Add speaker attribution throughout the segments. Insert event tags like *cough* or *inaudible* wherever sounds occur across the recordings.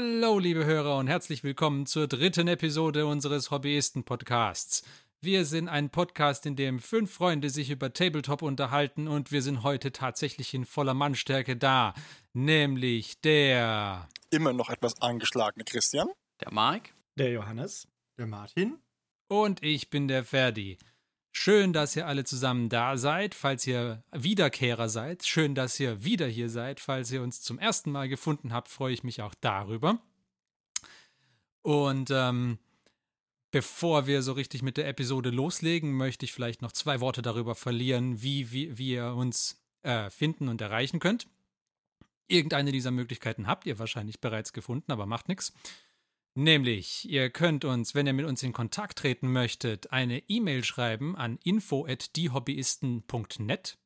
Speaker 1: Hallo, liebe Hörer, und herzlich willkommen zur dritten Episode unseres Hobbyisten-Podcasts. Wir sind ein Podcast, in dem fünf Freunde sich über Tabletop unterhalten und wir sind heute tatsächlich in voller Mannstärke da. Nämlich der.
Speaker 2: Immer noch etwas angeschlagene Christian.
Speaker 3: Der Mark.
Speaker 4: Der Johannes.
Speaker 5: Der Martin.
Speaker 1: Und ich bin der Ferdi. Schön, dass ihr alle zusammen da seid, falls ihr Wiederkehrer seid. Schön, dass ihr wieder hier seid. Falls ihr uns zum ersten Mal gefunden habt, freue ich mich auch darüber. Und ähm, bevor wir so richtig mit der Episode loslegen, möchte ich vielleicht noch zwei Worte darüber verlieren, wie, wie, wie ihr uns äh, finden und erreichen könnt. Irgendeine dieser Möglichkeiten habt ihr wahrscheinlich bereits gefunden, aber macht nichts. Nämlich, ihr könnt uns, wenn ihr mit uns in Kontakt treten möchtet, eine E-Mail schreiben an info@diehobbyisten.net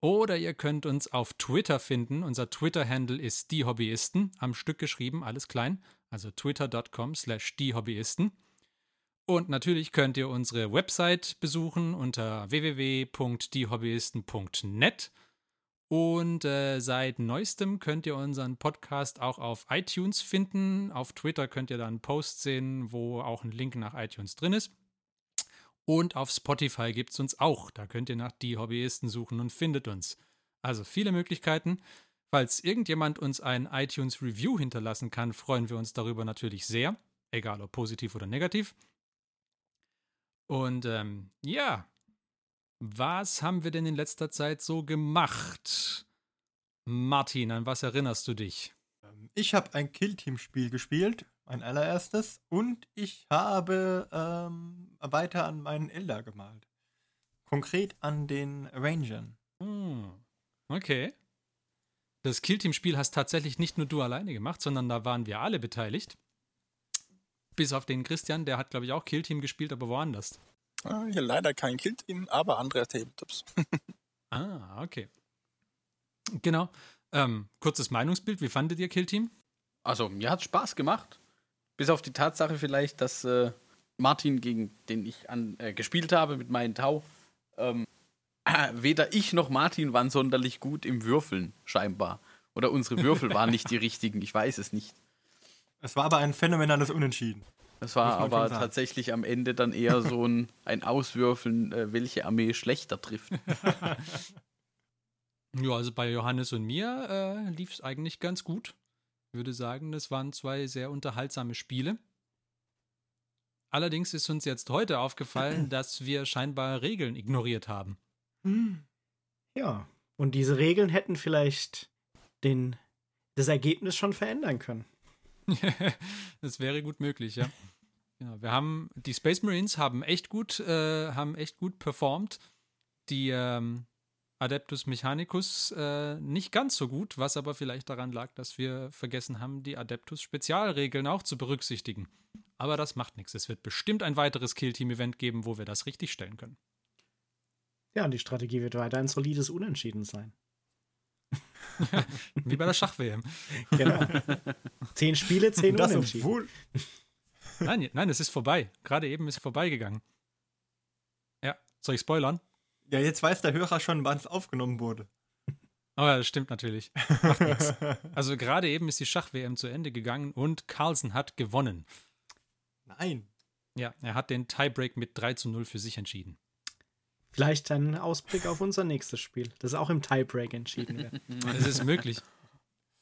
Speaker 1: oder ihr könnt uns auf Twitter finden. Unser Twitter-Handle ist diehobbyisten, am Stück geschrieben, alles klein, also twitter.com slash diehobbyisten. Und natürlich könnt ihr unsere Website besuchen unter www.diehobbyisten.net und äh, seit neuestem könnt ihr unseren Podcast auch auf iTunes finden. Auf Twitter könnt ihr da einen Post sehen, wo auch ein Link nach iTunes drin ist. Und auf Spotify gibt es uns auch. Da könnt ihr nach die Hobbyisten suchen und findet uns. Also viele Möglichkeiten. Falls irgendjemand uns ein iTunes Review hinterlassen kann, freuen wir uns darüber natürlich sehr. Egal ob positiv oder negativ. Und ähm, ja, was haben wir denn in letzter Zeit so gemacht? Martin, an was erinnerst du dich?
Speaker 5: Ähm, ich habe ein Killteam-Spiel gespielt, mein allererstes, und ich habe ähm, weiter an meinen Elder gemalt. Konkret an den Rangern.
Speaker 1: Hm. Okay. Das Killteam-Spiel hast tatsächlich nicht nur du alleine gemacht, sondern da waren wir alle beteiligt. Bis auf den Christian, der hat, glaube ich, auch Killteam gespielt, aber woanders.
Speaker 2: Ah, hier leider kein Killteam, aber andere Tabletops. *laughs*
Speaker 1: ah, okay. Genau. Ähm, kurzes Meinungsbild, wie fandet ihr Killteam?
Speaker 3: Also, mir hat Spaß gemacht. Bis auf die Tatsache vielleicht, dass äh, Martin, gegen den ich an, äh, gespielt habe mit meinen Tau, ähm, äh, weder ich noch Martin waren sonderlich gut im Würfeln, scheinbar. Oder unsere Würfel waren *laughs* nicht die richtigen, ich weiß es nicht.
Speaker 5: Es war aber ein phänomenales Unentschieden.
Speaker 3: Das war aber tatsächlich am Ende dann eher so ein, *laughs* ein Auswürfeln, äh, welche Armee schlechter trifft. *laughs*
Speaker 1: ja, also bei Johannes und mir äh, lief es eigentlich ganz gut. Ich würde sagen, das waren zwei sehr unterhaltsame Spiele. Allerdings ist uns jetzt heute aufgefallen, *clears throat* dass wir scheinbar Regeln ignoriert haben.
Speaker 4: Hm. Ja, und diese Regeln hätten vielleicht den, das Ergebnis schon verändern können. *laughs*
Speaker 1: das wäre gut möglich, ja. Genau, wir haben, die Space Marines haben echt gut, äh, haben echt gut performt. Die ähm, Adeptus Mechanicus äh, nicht ganz so gut, was aber vielleicht daran lag, dass wir vergessen haben, die Adeptus Spezialregeln auch zu berücksichtigen. Aber das macht nichts. Es wird bestimmt ein weiteres Kill-Team-Event geben, wo wir das richtig stellen können.
Speaker 4: Ja, und die Strategie wird weiter ein solides Unentschieden sein. *laughs*
Speaker 1: Wie bei der Schach-WM.
Speaker 4: Genau. Zehn Spiele, zehn das Unentschieden. Obwohl,
Speaker 1: Nein, nein, es ist vorbei. Gerade eben ist es vorbeigegangen. Ja, soll ich spoilern?
Speaker 5: Ja, jetzt weiß der Hörer schon, wann es aufgenommen wurde.
Speaker 1: Oh ja, das stimmt natürlich. Macht nichts. Also gerade eben ist die Schach-WM zu Ende gegangen und Carlsen hat gewonnen.
Speaker 5: Nein.
Speaker 1: Ja, er hat den Tiebreak mit 3 zu 0 für sich entschieden.
Speaker 4: Vielleicht ein Ausblick auf unser nächstes Spiel, das auch im Tiebreak entschieden wird. *laughs*
Speaker 1: Das ist möglich.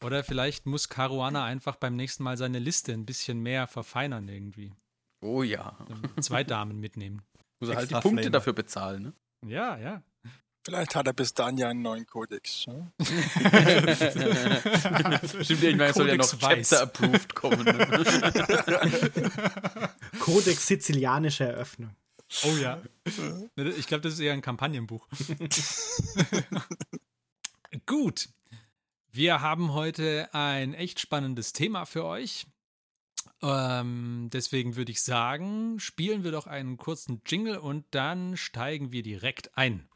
Speaker 1: Oder vielleicht muss Caruana einfach beim nächsten Mal seine Liste ein bisschen mehr verfeinern irgendwie.
Speaker 3: Oh ja.
Speaker 1: Zwei Damen mitnehmen.
Speaker 3: Muss er halt die Punkte dafür bezahlen, ne?
Speaker 1: Ja, ja.
Speaker 2: Vielleicht hat er bis dann ja einen neuen Kodex. Ne? *laughs*
Speaker 3: Stimmt, irgendwann soll ja noch Chapter approved kommen. Ne? *laughs*
Speaker 4: Kodex sizilianische Eröffnung.
Speaker 1: Oh ja. Ich glaube, das ist eher ein Kampagnenbuch. *laughs* Gut. Wir haben heute ein echt spannendes Thema für euch. Ähm, deswegen würde ich sagen, spielen wir doch einen kurzen Jingle und dann steigen wir direkt ein.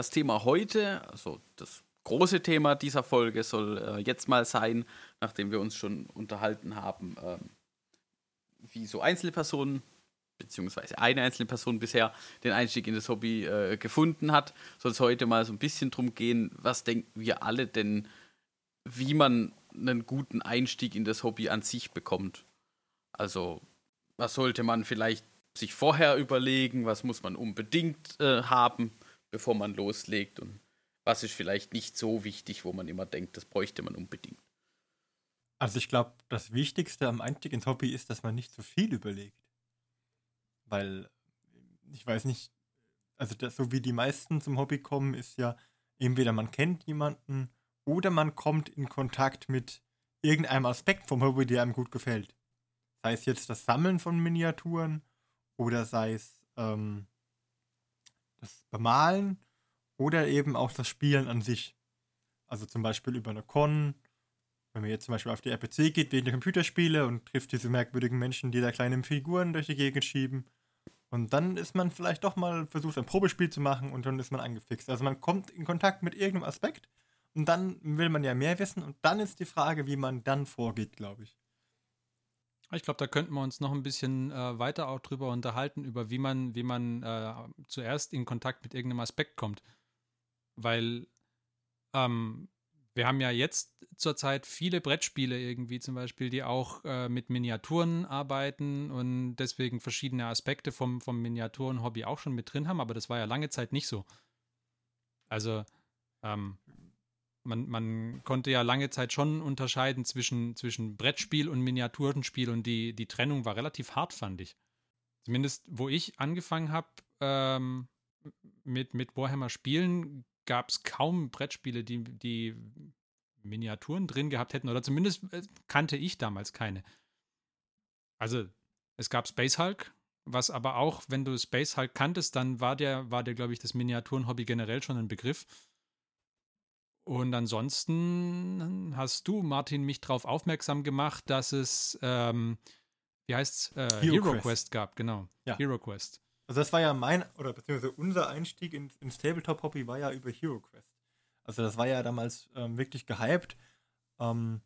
Speaker 3: Das Thema heute, also das große Thema dieser Folge soll äh, jetzt mal sein, nachdem wir uns schon unterhalten haben, ähm, wie so Einzelpersonen, beziehungsweise eine einzelne Person bisher den Einstieg in das Hobby äh, gefunden hat, soll es heute mal so ein bisschen drum gehen, was denken wir alle denn, wie man einen guten Einstieg in das Hobby an sich bekommt. Also, was sollte man vielleicht sich vorher überlegen, was muss man unbedingt äh, haben, bevor man loslegt und was ist vielleicht nicht so wichtig, wo man immer denkt, das bräuchte man unbedingt.
Speaker 5: Also ich glaube, das Wichtigste am Einstieg ins Hobby ist, dass man nicht zu viel überlegt. Weil, ich weiß nicht, also das, so wie die meisten zum Hobby kommen, ist ja entweder man kennt jemanden oder man kommt in Kontakt mit irgendeinem Aspekt vom Hobby, der einem gut gefällt. Sei es jetzt das Sammeln von Miniaturen oder sei es ähm, das Bemalen oder eben auch das Spielen an sich. Also zum Beispiel über eine Con, wenn man jetzt zum Beispiel auf die RPC geht wegen der Computerspiele und trifft diese merkwürdigen Menschen, die da kleine Figuren durch die Gegend schieben. Und dann ist man vielleicht doch mal versucht, ein Probespiel zu machen und dann ist man angefixt. Also man kommt in Kontakt mit irgendeinem Aspekt und dann will man ja mehr wissen und dann ist die Frage, wie man dann vorgeht, glaube ich.
Speaker 1: Ich glaube, da könnten wir uns noch ein bisschen äh, weiter auch drüber unterhalten, über wie man, wie man äh, zuerst in Kontakt mit irgendeinem Aspekt kommt. Weil ähm, wir haben ja jetzt zurzeit viele Brettspiele irgendwie zum Beispiel, die auch äh, mit Miniaturen arbeiten und deswegen verschiedene Aspekte vom, vom Miniaturen-Hobby auch schon mit drin haben, aber das war ja lange Zeit nicht so. Also ähm, man, man konnte ja lange Zeit schon unterscheiden zwischen, zwischen Brettspiel und Miniaturenspiel und die, die Trennung war relativ hart, fand ich. Zumindest wo ich angefangen habe ähm, mit, mit Warhammer Spielen, gab es kaum Brettspiele, die, die Miniaturen drin gehabt hätten, oder zumindest äh, kannte ich damals keine. Also, es gab Space Hulk, was aber auch, wenn du Space Hulk kanntest, dann war der, war der, glaube ich, das Miniaturenhobby generell schon ein Begriff. Und ansonsten hast du, Martin, mich darauf aufmerksam gemacht, dass es, ähm, wie heißt es, äh, Hero, Hero Quest. Quest. gab, genau.
Speaker 5: Ja.
Speaker 1: Hero Quest.
Speaker 5: Also das war ja mein, oder beziehungsweise unser Einstieg ins, ins Tabletop-Hobby war ja über Hero Quest. Also das war ja damals ähm, wirklich gehypt. Ähm,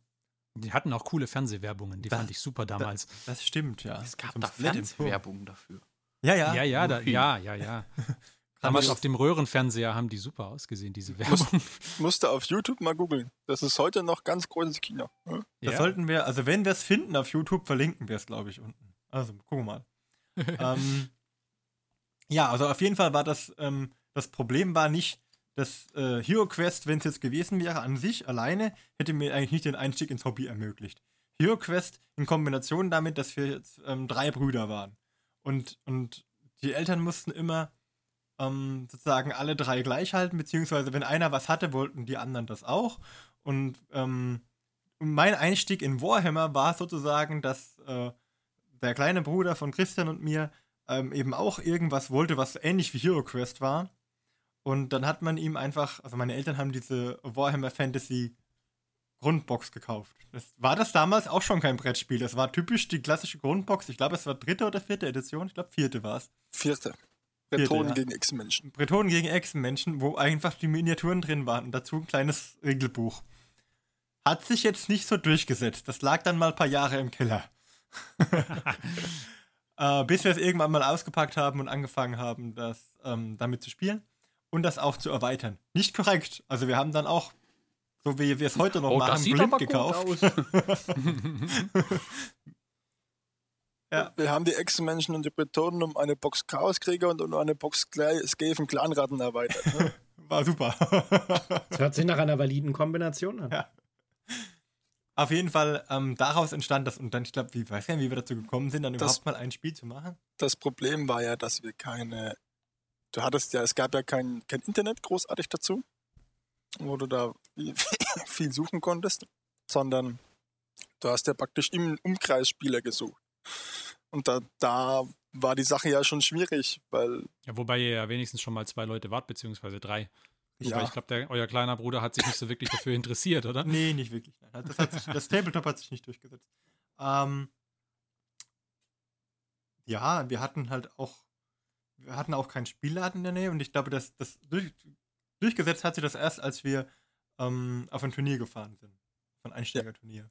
Speaker 1: die hatten auch coole Fernsehwerbungen, die das, fand ich super damals.
Speaker 5: Das, das stimmt, ja.
Speaker 3: Es gab da Fernsehwerbungen dafür.
Speaker 5: Ja, ja.
Speaker 1: Ja, ja, da, ja, ja, ja. *laughs* Damals auf dem Röhrenfernseher haben die super ausgesehen, diese Werbung.
Speaker 2: Musst, musste auf YouTube mal googeln. Das ist heute noch ganz großes Kino.
Speaker 5: Ja? Das ja. sollten wir, also wenn wir es finden auf YouTube, verlinken wir es, glaube ich, unten. Also, gucken wir mal. *laughs* ähm, ja, also auf jeden Fall war das, ähm, das Problem war nicht, dass äh, Hero Quest, wenn es jetzt gewesen wäre, an sich alleine, hätte mir eigentlich nicht den Einstieg ins Hobby ermöglicht. Hero Quest in Kombination damit, dass wir jetzt ähm, drei Brüder waren. Und, und die Eltern mussten immer ähm, sozusagen alle drei gleich halten, beziehungsweise wenn einer was hatte, wollten die anderen das auch. Und ähm, mein Einstieg in Warhammer war sozusagen, dass äh, der kleine Bruder von Christian und mir ähm, eben auch irgendwas wollte, was ähnlich wie Hero Quest war. Und dann hat man ihm einfach, also meine Eltern haben diese Warhammer Fantasy Grundbox gekauft. Das war das damals auch schon kein Brettspiel. Das war typisch die klassische Grundbox. Ich glaube, es war dritte oder vierte Edition. Ich glaube, vierte war es.
Speaker 2: Vierte. Bretonen ja. gegen Echsenmenschen.
Speaker 5: Bretonen gegen Echsenmenschen, wo einfach die Miniaturen drin waren und dazu ein kleines Regelbuch. Hat sich jetzt nicht so durchgesetzt. Das lag dann mal ein paar Jahre im Keller. *laughs* *laughs* äh, bis wir es irgendwann mal ausgepackt haben und angefangen haben, das ähm, damit zu spielen und das auch zu erweitern. Nicht korrekt. Also wir haben dann auch, so wie wir es heute noch
Speaker 3: oh,
Speaker 5: machen, blind gekauft. *laughs*
Speaker 2: Ja. Wir haben die Echsenmenschen und die Bretonen um eine Box Chaoskrieger und um eine Box Skaven Clanratten erweitert. Ne? *laughs*
Speaker 5: War super. *laughs*
Speaker 4: das hört sich nach einer validen Kombination an.
Speaker 5: Ja. Auf jeden Fall, ähm, daraus entstand das und dann, ich glaube, wie weiß nicht, wie wir dazu gekommen sind, dann das, überhaupt mal ein Spiel zu machen.
Speaker 2: Das Problem war ja, dass wir keine, du hattest ja, es gab ja kein, kein Internet großartig dazu, wo du da *laughs* viel suchen konntest, sondern du hast ja praktisch im Umkreis Spieler gesucht. Und da, da war die Sache ja schon schwierig, weil.
Speaker 1: Ja, wobei ihr ja wenigstens schon mal zwei Leute wart, beziehungsweise drei. Ja. ich glaube, euer kleiner Bruder hat sich nicht so wirklich dafür interessiert, oder?
Speaker 5: Nee, nicht wirklich. Das, sich, das Tabletop hat sich nicht durchgesetzt. Ähm, ja, wir hatten halt auch wir hatten auch keinen Spielladen in der Nähe und ich glaube, das, das durch, durchgesetzt hat sich das erst, als wir ähm, auf ein Turnier gefahren sind. Von Einsteigerturnier.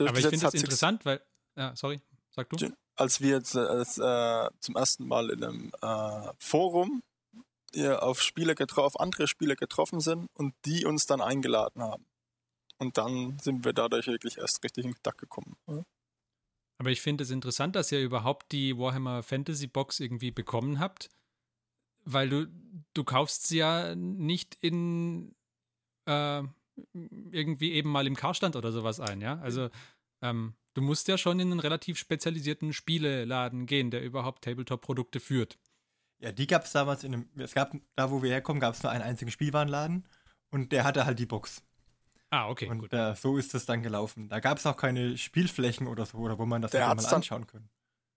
Speaker 1: Aber ich finde das interessant, weil. Ja, sorry, sag du.
Speaker 2: als wir jetzt, äh, als, äh, zum ersten Mal in einem äh, Forum auf Spieler getroffen, auf andere Spieler getroffen sind und die uns dann eingeladen haben. Und dann sind wir dadurch wirklich erst richtig in Kontakt gekommen.
Speaker 1: Aber ich finde es interessant, dass ihr überhaupt die Warhammer Fantasy Box irgendwie bekommen habt, weil du, du kaufst sie ja nicht in äh, irgendwie eben mal im Karstand oder sowas ein, ja? Also ähm, du musst ja schon in einen relativ spezialisierten Spieleladen gehen, der überhaupt Tabletop-Produkte führt.
Speaker 5: Ja, die gab es damals in einem, es gab, da wo wir herkommen, gab es nur einen einzigen Spielwarenladen und der hatte halt die Box.
Speaker 1: Ah, okay,
Speaker 5: und
Speaker 1: gut.
Speaker 5: äh, so ist es dann gelaufen. Da gab es auch keine Spielflächen oder so, oder wo man das
Speaker 2: Der
Speaker 5: hätte mal
Speaker 2: dann-
Speaker 5: anschauen können.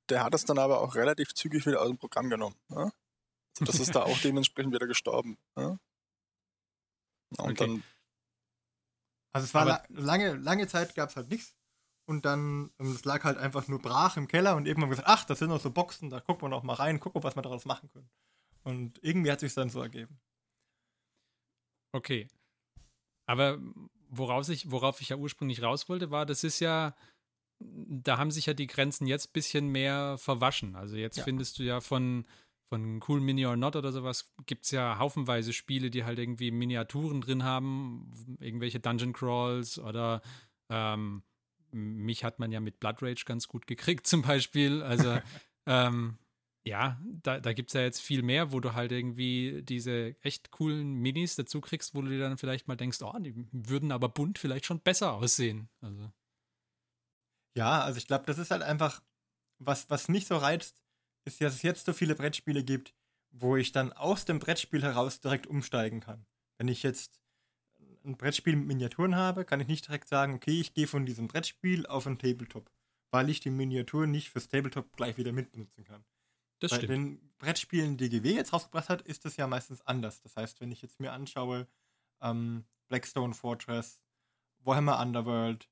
Speaker 2: Der hat es dann aber auch relativ zügig wieder aus dem Programm genommen. Ja? Also das ist da auch *laughs* dementsprechend wieder gestorben. Ja? Und
Speaker 1: Okay.
Speaker 2: dann,
Speaker 5: Also es war la lange, lange Zeit gab es halt nichts. Und dann, ähm, es lag halt einfach nur brach im Keller und irgendwann haben wir gesagt, ach, das sind noch so Boxen, da gucken wir noch mal rein, gucken, was wir daraus machen können. Und irgendwie hat sich dann so ergeben.
Speaker 1: Okay. Aber woraus ich, worauf ich ja ursprünglich raus wollte, war, das ist ja, da haben sich ja die Grenzen jetzt ein bisschen mehr verwaschen. Also jetzt
Speaker 5: Ja.
Speaker 1: findest du ja von, von Cool Mini or Not oder sowas, gibt es ja haufenweise Spiele, die halt irgendwie Miniaturen drin haben, irgendwelche Dungeon Crawls oder ähm, mich hat man ja mit Blood Rage ganz gut gekriegt *laughs* zum Beispiel. Also *laughs* ähm, ja, da, da gibt es ja jetzt viel mehr, wo du halt irgendwie diese echt coolen Minis dazu kriegst, wo du dir dann vielleicht mal denkst, oh, die würden aber bunt vielleicht schon besser aussehen. Also,
Speaker 5: Ja, also ich glaube, das ist halt einfach, was, was mich so reizt, ist, dass es jetzt so viele Brettspiele gibt, wo ich dann aus dem Brettspiel heraus direkt umsteigen kann. Wenn ich jetzt ein Brettspiel mit Miniaturen habe, kann ich nicht direkt sagen, okay, ich gehe von diesem Brettspiel auf ein Tabletop, weil ich die Miniaturen nicht fürs Tabletop gleich wieder mitbenutzen kann.
Speaker 1: das
Speaker 5: Bei
Speaker 1: stimmt.
Speaker 5: den Brettspielen, die GW jetzt rausgebracht hat, ist das ja meistens anders. Das heißt, wenn ich jetzt mir anschaue, ähm, Blackstone Fortress, Warhammer Underworld,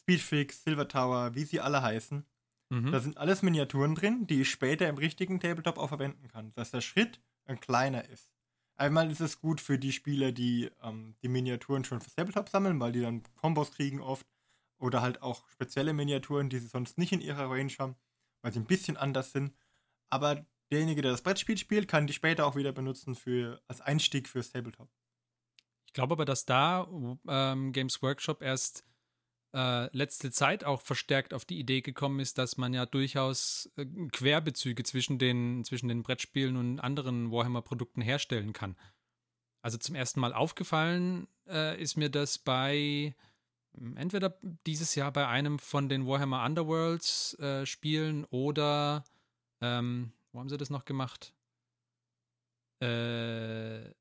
Speaker 5: Speedfix, Silver Tower, wie sie alle heißen,
Speaker 1: Mhm.
Speaker 5: da sind alles Miniaturen drin, die ich später im richtigen Tabletop auch verwenden kann. Dass der Schritt ein kleiner ist. Einmal ist es gut für die Spieler, die ähm, die Miniaturen schon fürs Tabletop sammeln, weil die dann Kombos kriegen oft. Oder halt auch spezielle Miniaturen, die sie sonst nicht in ihrer Range haben, weil sie ein bisschen anders sind. Aber derjenige, der das Brettspiel spielt, kann die später auch wieder benutzen für, als Einstieg fürs Tabletop.
Speaker 1: Ich glaube aber, dass da ähm, Games Workshop erst äh, letzte Zeit auch verstärkt auf die Idee gekommen ist, dass man ja durchaus äh, Querbezüge zwischen den, zwischen den Brettspielen und anderen Warhammer-Produkten herstellen kann. Also zum ersten Mal aufgefallen äh, ist mir das bei ähm, entweder dieses Jahr bei einem von den Warhammer Underworlds äh, Spielen oder ähm, wo haben sie das noch gemacht? Äh,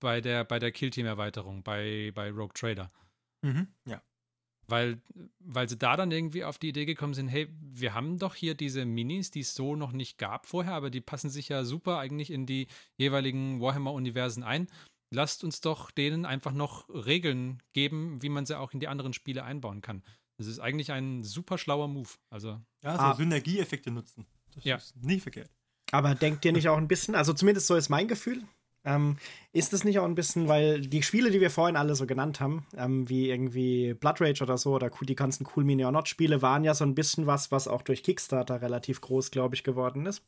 Speaker 1: bei der, bei der Killteam-Erweiterung, bei, bei Rogue Trader.
Speaker 5: Mhm. Ja.
Speaker 1: Weil, weil sie da dann irgendwie auf die Idee gekommen sind, hey, wir haben doch hier diese Minis, die es so noch nicht gab vorher, aber die passen sich ja super eigentlich in die jeweiligen Warhammer-Universen ein. Lasst uns doch denen einfach noch Regeln geben, wie man sie auch in die anderen Spiele einbauen kann. Das ist eigentlich ein super schlauer Move. Also,
Speaker 5: Ja, so
Speaker 4: Ah.
Speaker 5: Synergieeffekte nutzen. Das
Speaker 1: Ja.
Speaker 5: ist nie verkehrt.
Speaker 4: Aber denkt ihr nicht auch ein bisschen, also zumindest so ist mein Gefühl, ähm, ist es nicht auch ein bisschen, weil die Spiele, die wir vorhin alle so genannt haben, ähm, wie irgendwie Blood Rage oder so, oder die ganzen Cool Mini or Not Spiele, waren ja so ein bisschen was, was auch durch Kickstarter relativ groß, glaube ich, geworden ist.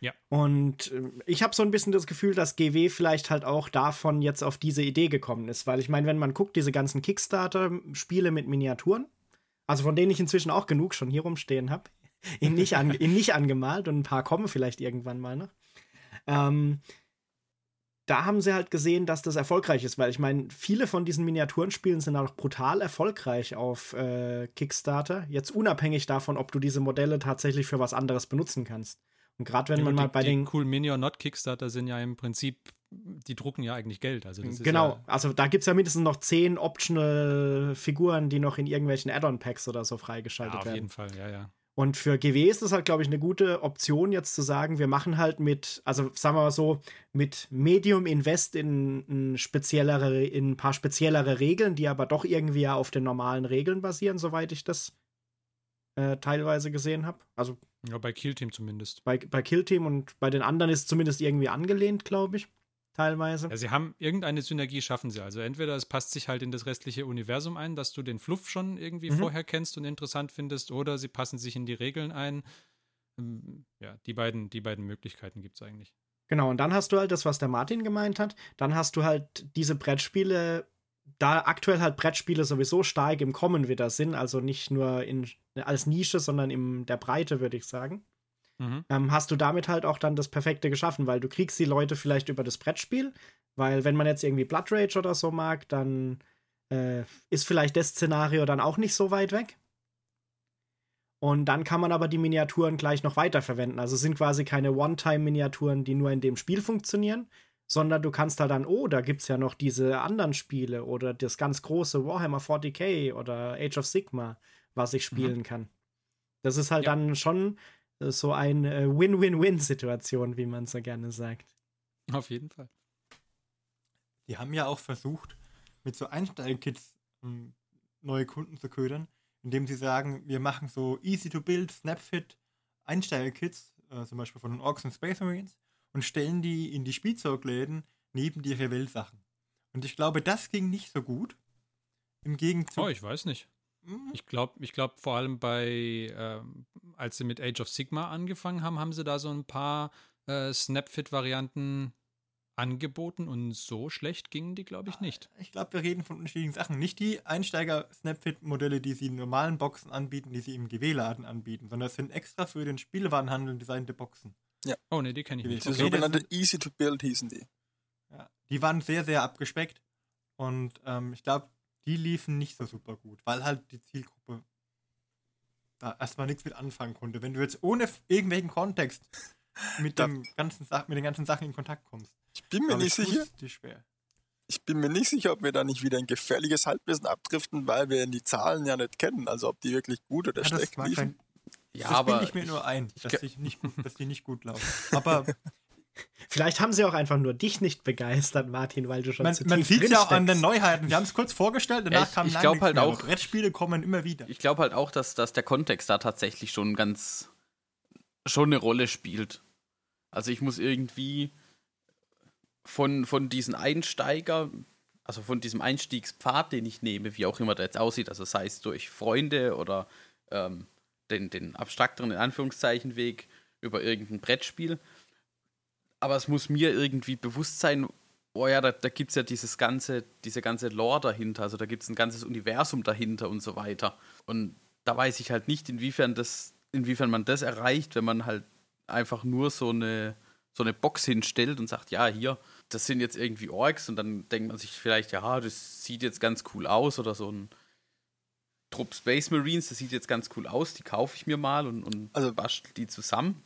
Speaker 1: Ja.
Speaker 4: Und ähm, ich habe so ein bisschen das Gefühl, dass GW vielleicht halt auch davon jetzt auf diese Idee gekommen ist, weil ich meine, wenn man guckt, diese ganzen Kickstarter-Spiele mit Miniaturen, also von denen ich inzwischen auch genug schon hier rumstehen habe, *laughs* nicht, an, ihn nicht angemalt und ein paar kommen vielleicht irgendwann mal noch. Ähm, da haben sie halt gesehen, dass das erfolgreich ist, weil ich meine, viele von diesen Miniaturenspielen sind auch brutal erfolgreich auf äh, Kickstarter. Jetzt unabhängig davon, ob du diese Modelle tatsächlich für was anderes benutzen kannst. Und gerade wenn
Speaker 1: ja,
Speaker 4: man mal
Speaker 1: die,
Speaker 4: bei
Speaker 1: die
Speaker 4: den
Speaker 1: Cool Mini or Not Kickstarter sind ja im Prinzip, die drucken ja eigentlich Geld. Also
Speaker 4: genau,
Speaker 1: Ja,
Speaker 4: also da gibt es ja mindestens noch zehn optional Figuren, die noch in irgendwelchen Add-on-Packs oder so
Speaker 1: ja,
Speaker 4: freigeschaltet
Speaker 1: auf
Speaker 4: werden.
Speaker 1: jeden Fall, ja, ja.
Speaker 4: Und für GW ist das halt, glaube ich, eine gute Option, jetzt zu sagen, wir machen halt mit, also sagen wir mal so, mit Medium Invest in, ein speziellere, in ein paar speziellere Regeln, die aber doch irgendwie ja auf den normalen Regeln basieren, soweit ich das äh, teilweise gesehen habe. Also
Speaker 1: Ja, bei Kill Team zumindest.
Speaker 4: Bei, bei Kill Team und bei den anderen ist zumindest irgendwie angelehnt, glaube ich. Teilweise.
Speaker 1: Ja, sie haben irgendeine Synergie schaffen sie. Also entweder es passt sich halt in das restliche Universum ein, dass du den Fluff schon irgendwie
Speaker 4: Mhm.
Speaker 1: vorher kennst und interessant findest, oder sie passen sich in die Regeln ein. Ähm, Ja, die beiden, die beiden Möglichkeiten gibt es eigentlich.
Speaker 4: Genau, und dann hast du halt das, was der Martin gemeint hat. Dann hast du halt diese Brettspiele, da aktuell halt Brettspiele sowieso stark im Kommen wieder sind, also nicht nur in, als Nische, sondern in der Breite, würde ich sagen.
Speaker 1: Mhm.
Speaker 4: ähm, hast du damit halt auch dann das Perfekte geschaffen, weil du kriegst die Leute vielleicht über das Brettspiel, weil wenn man jetzt irgendwie Blood Rage oder so mag, dann äh, ist vielleicht das Szenario dann auch nicht so weit weg. Und dann kann man aber die Miniaturen gleich noch weiterverwenden. Also es sind quasi keine One-Time-Miniaturen, die nur in dem Spiel funktionieren, sondern du kannst halt dann, oh, da gibt es ja noch diese anderen Spiele oder das ganz große Warhammer 40k oder Age of Sigma, was ich spielen kann. Das ist halt
Speaker 1: Ja.
Speaker 4: dann schon so eine äh, Win-Win-Win-Situation, wie man so gerne sagt.
Speaker 1: Auf jeden Fall.
Speaker 5: Die haben ja auch versucht, mit so Einsteigerkits ähm, neue Kunden zu ködern, indem sie sagen, wir machen so easy-to-build, Snapfit Einsteigerkits, äh, zum Beispiel von den Orks und Space Marines, und stellen die in die Spielzeugläden neben die Revell-Sachen. Und ich glaube, das ging nicht so gut. Im Gegenzug.
Speaker 1: Oh, ich weiß nicht.
Speaker 5: Mhm.
Speaker 1: Ich glaube, ich glaub, vor allem bei, ähm, als sie mit Age of Sigma angefangen haben, haben sie da so ein paar äh, Snapfit-Varianten angeboten und so schlecht gingen die, glaube ich, nicht.
Speaker 5: Ich glaube, wir reden von unterschiedlichen Sachen. Nicht die Einsteiger-Snapfit-Modelle, die sie in normalen Boxen anbieten, die sie im GW-Laden anbieten, sondern es sind extra für den Spielwarenhandel designte Boxen.
Speaker 1: Oh, ne, die kenne ich nicht.
Speaker 2: Die
Speaker 5: Okay,
Speaker 2: sogenannte Easy to Build hießen die.
Speaker 5: Ja, die waren sehr, sehr abgespeckt und ähm, ich glaube, die liefen nicht so super gut, weil halt die Zielgruppe da erstmal nichts mit anfangen konnte. Wenn du jetzt ohne irgendwelchen Kontext *laughs* mit, dem ganzen mit den ganzen Sachen in Kontakt kommst.
Speaker 2: Ich bin mir nicht
Speaker 5: ich,
Speaker 2: sicher. Ich bin mir nicht sicher, ob wir da nicht wieder ein gefährliches Halbwissen abdriften, weil wir die Zahlen ja nicht kennen. Also ob die wirklich gut oder
Speaker 5: Ja,
Speaker 2: schlecht liefen.
Speaker 5: sein.
Speaker 3: Ja,
Speaker 5: das
Speaker 3: aber
Speaker 5: ich mir nur ein, dass,
Speaker 3: ge-
Speaker 5: die nicht gut, *laughs* dass die nicht gut laufen. Aber
Speaker 4: Vielleicht haben sie auch einfach nur dich nicht begeistert, Martin, weil du schon
Speaker 5: man,
Speaker 4: zu
Speaker 5: man sieht es ja auch an den. Neuheiten. Wir haben es kurz vorgestellt, danach
Speaker 3: Ich-
Speaker 5: kam
Speaker 3: ich
Speaker 5: lange
Speaker 3: glaub
Speaker 5: nichts
Speaker 3: halt
Speaker 5: mehr.
Speaker 3: auch-
Speaker 5: Brettspiele kommen immer wieder.
Speaker 3: ich glaube halt auch, dass, dass der Kontext da tatsächlich schon ganz schon eine Rolle spielt. Also ich muss irgendwie von, von diesen Einsteiger, also von diesem Einstiegspfad, den ich nehme, wie auch immer der jetzt aussieht, also sei es durch Freunde oder ähm, den, den abstrakteren, in Anführungszeichen, Weg über irgendein Brettspiel. Aber es muss mir irgendwie bewusst sein, oh ja, da, da gibt es ja dieses ganze, diese ganze Lore dahinter, also da gibt es ein ganzes Universum dahinter und so weiter. Und da weiß ich halt nicht, inwiefern das, inwiefern man das erreicht, wenn man halt einfach nur so eine, so eine Box hinstellt und sagt, ja, hier, das sind jetzt irgendwie Orks und dann denkt man sich vielleicht, ja, das sieht jetzt ganz cool aus oder so ein Trupp Space Marines, das sieht jetzt ganz cool aus, die kaufe ich mir mal und, und
Speaker 2: Also-
Speaker 3: bastel die zusammen.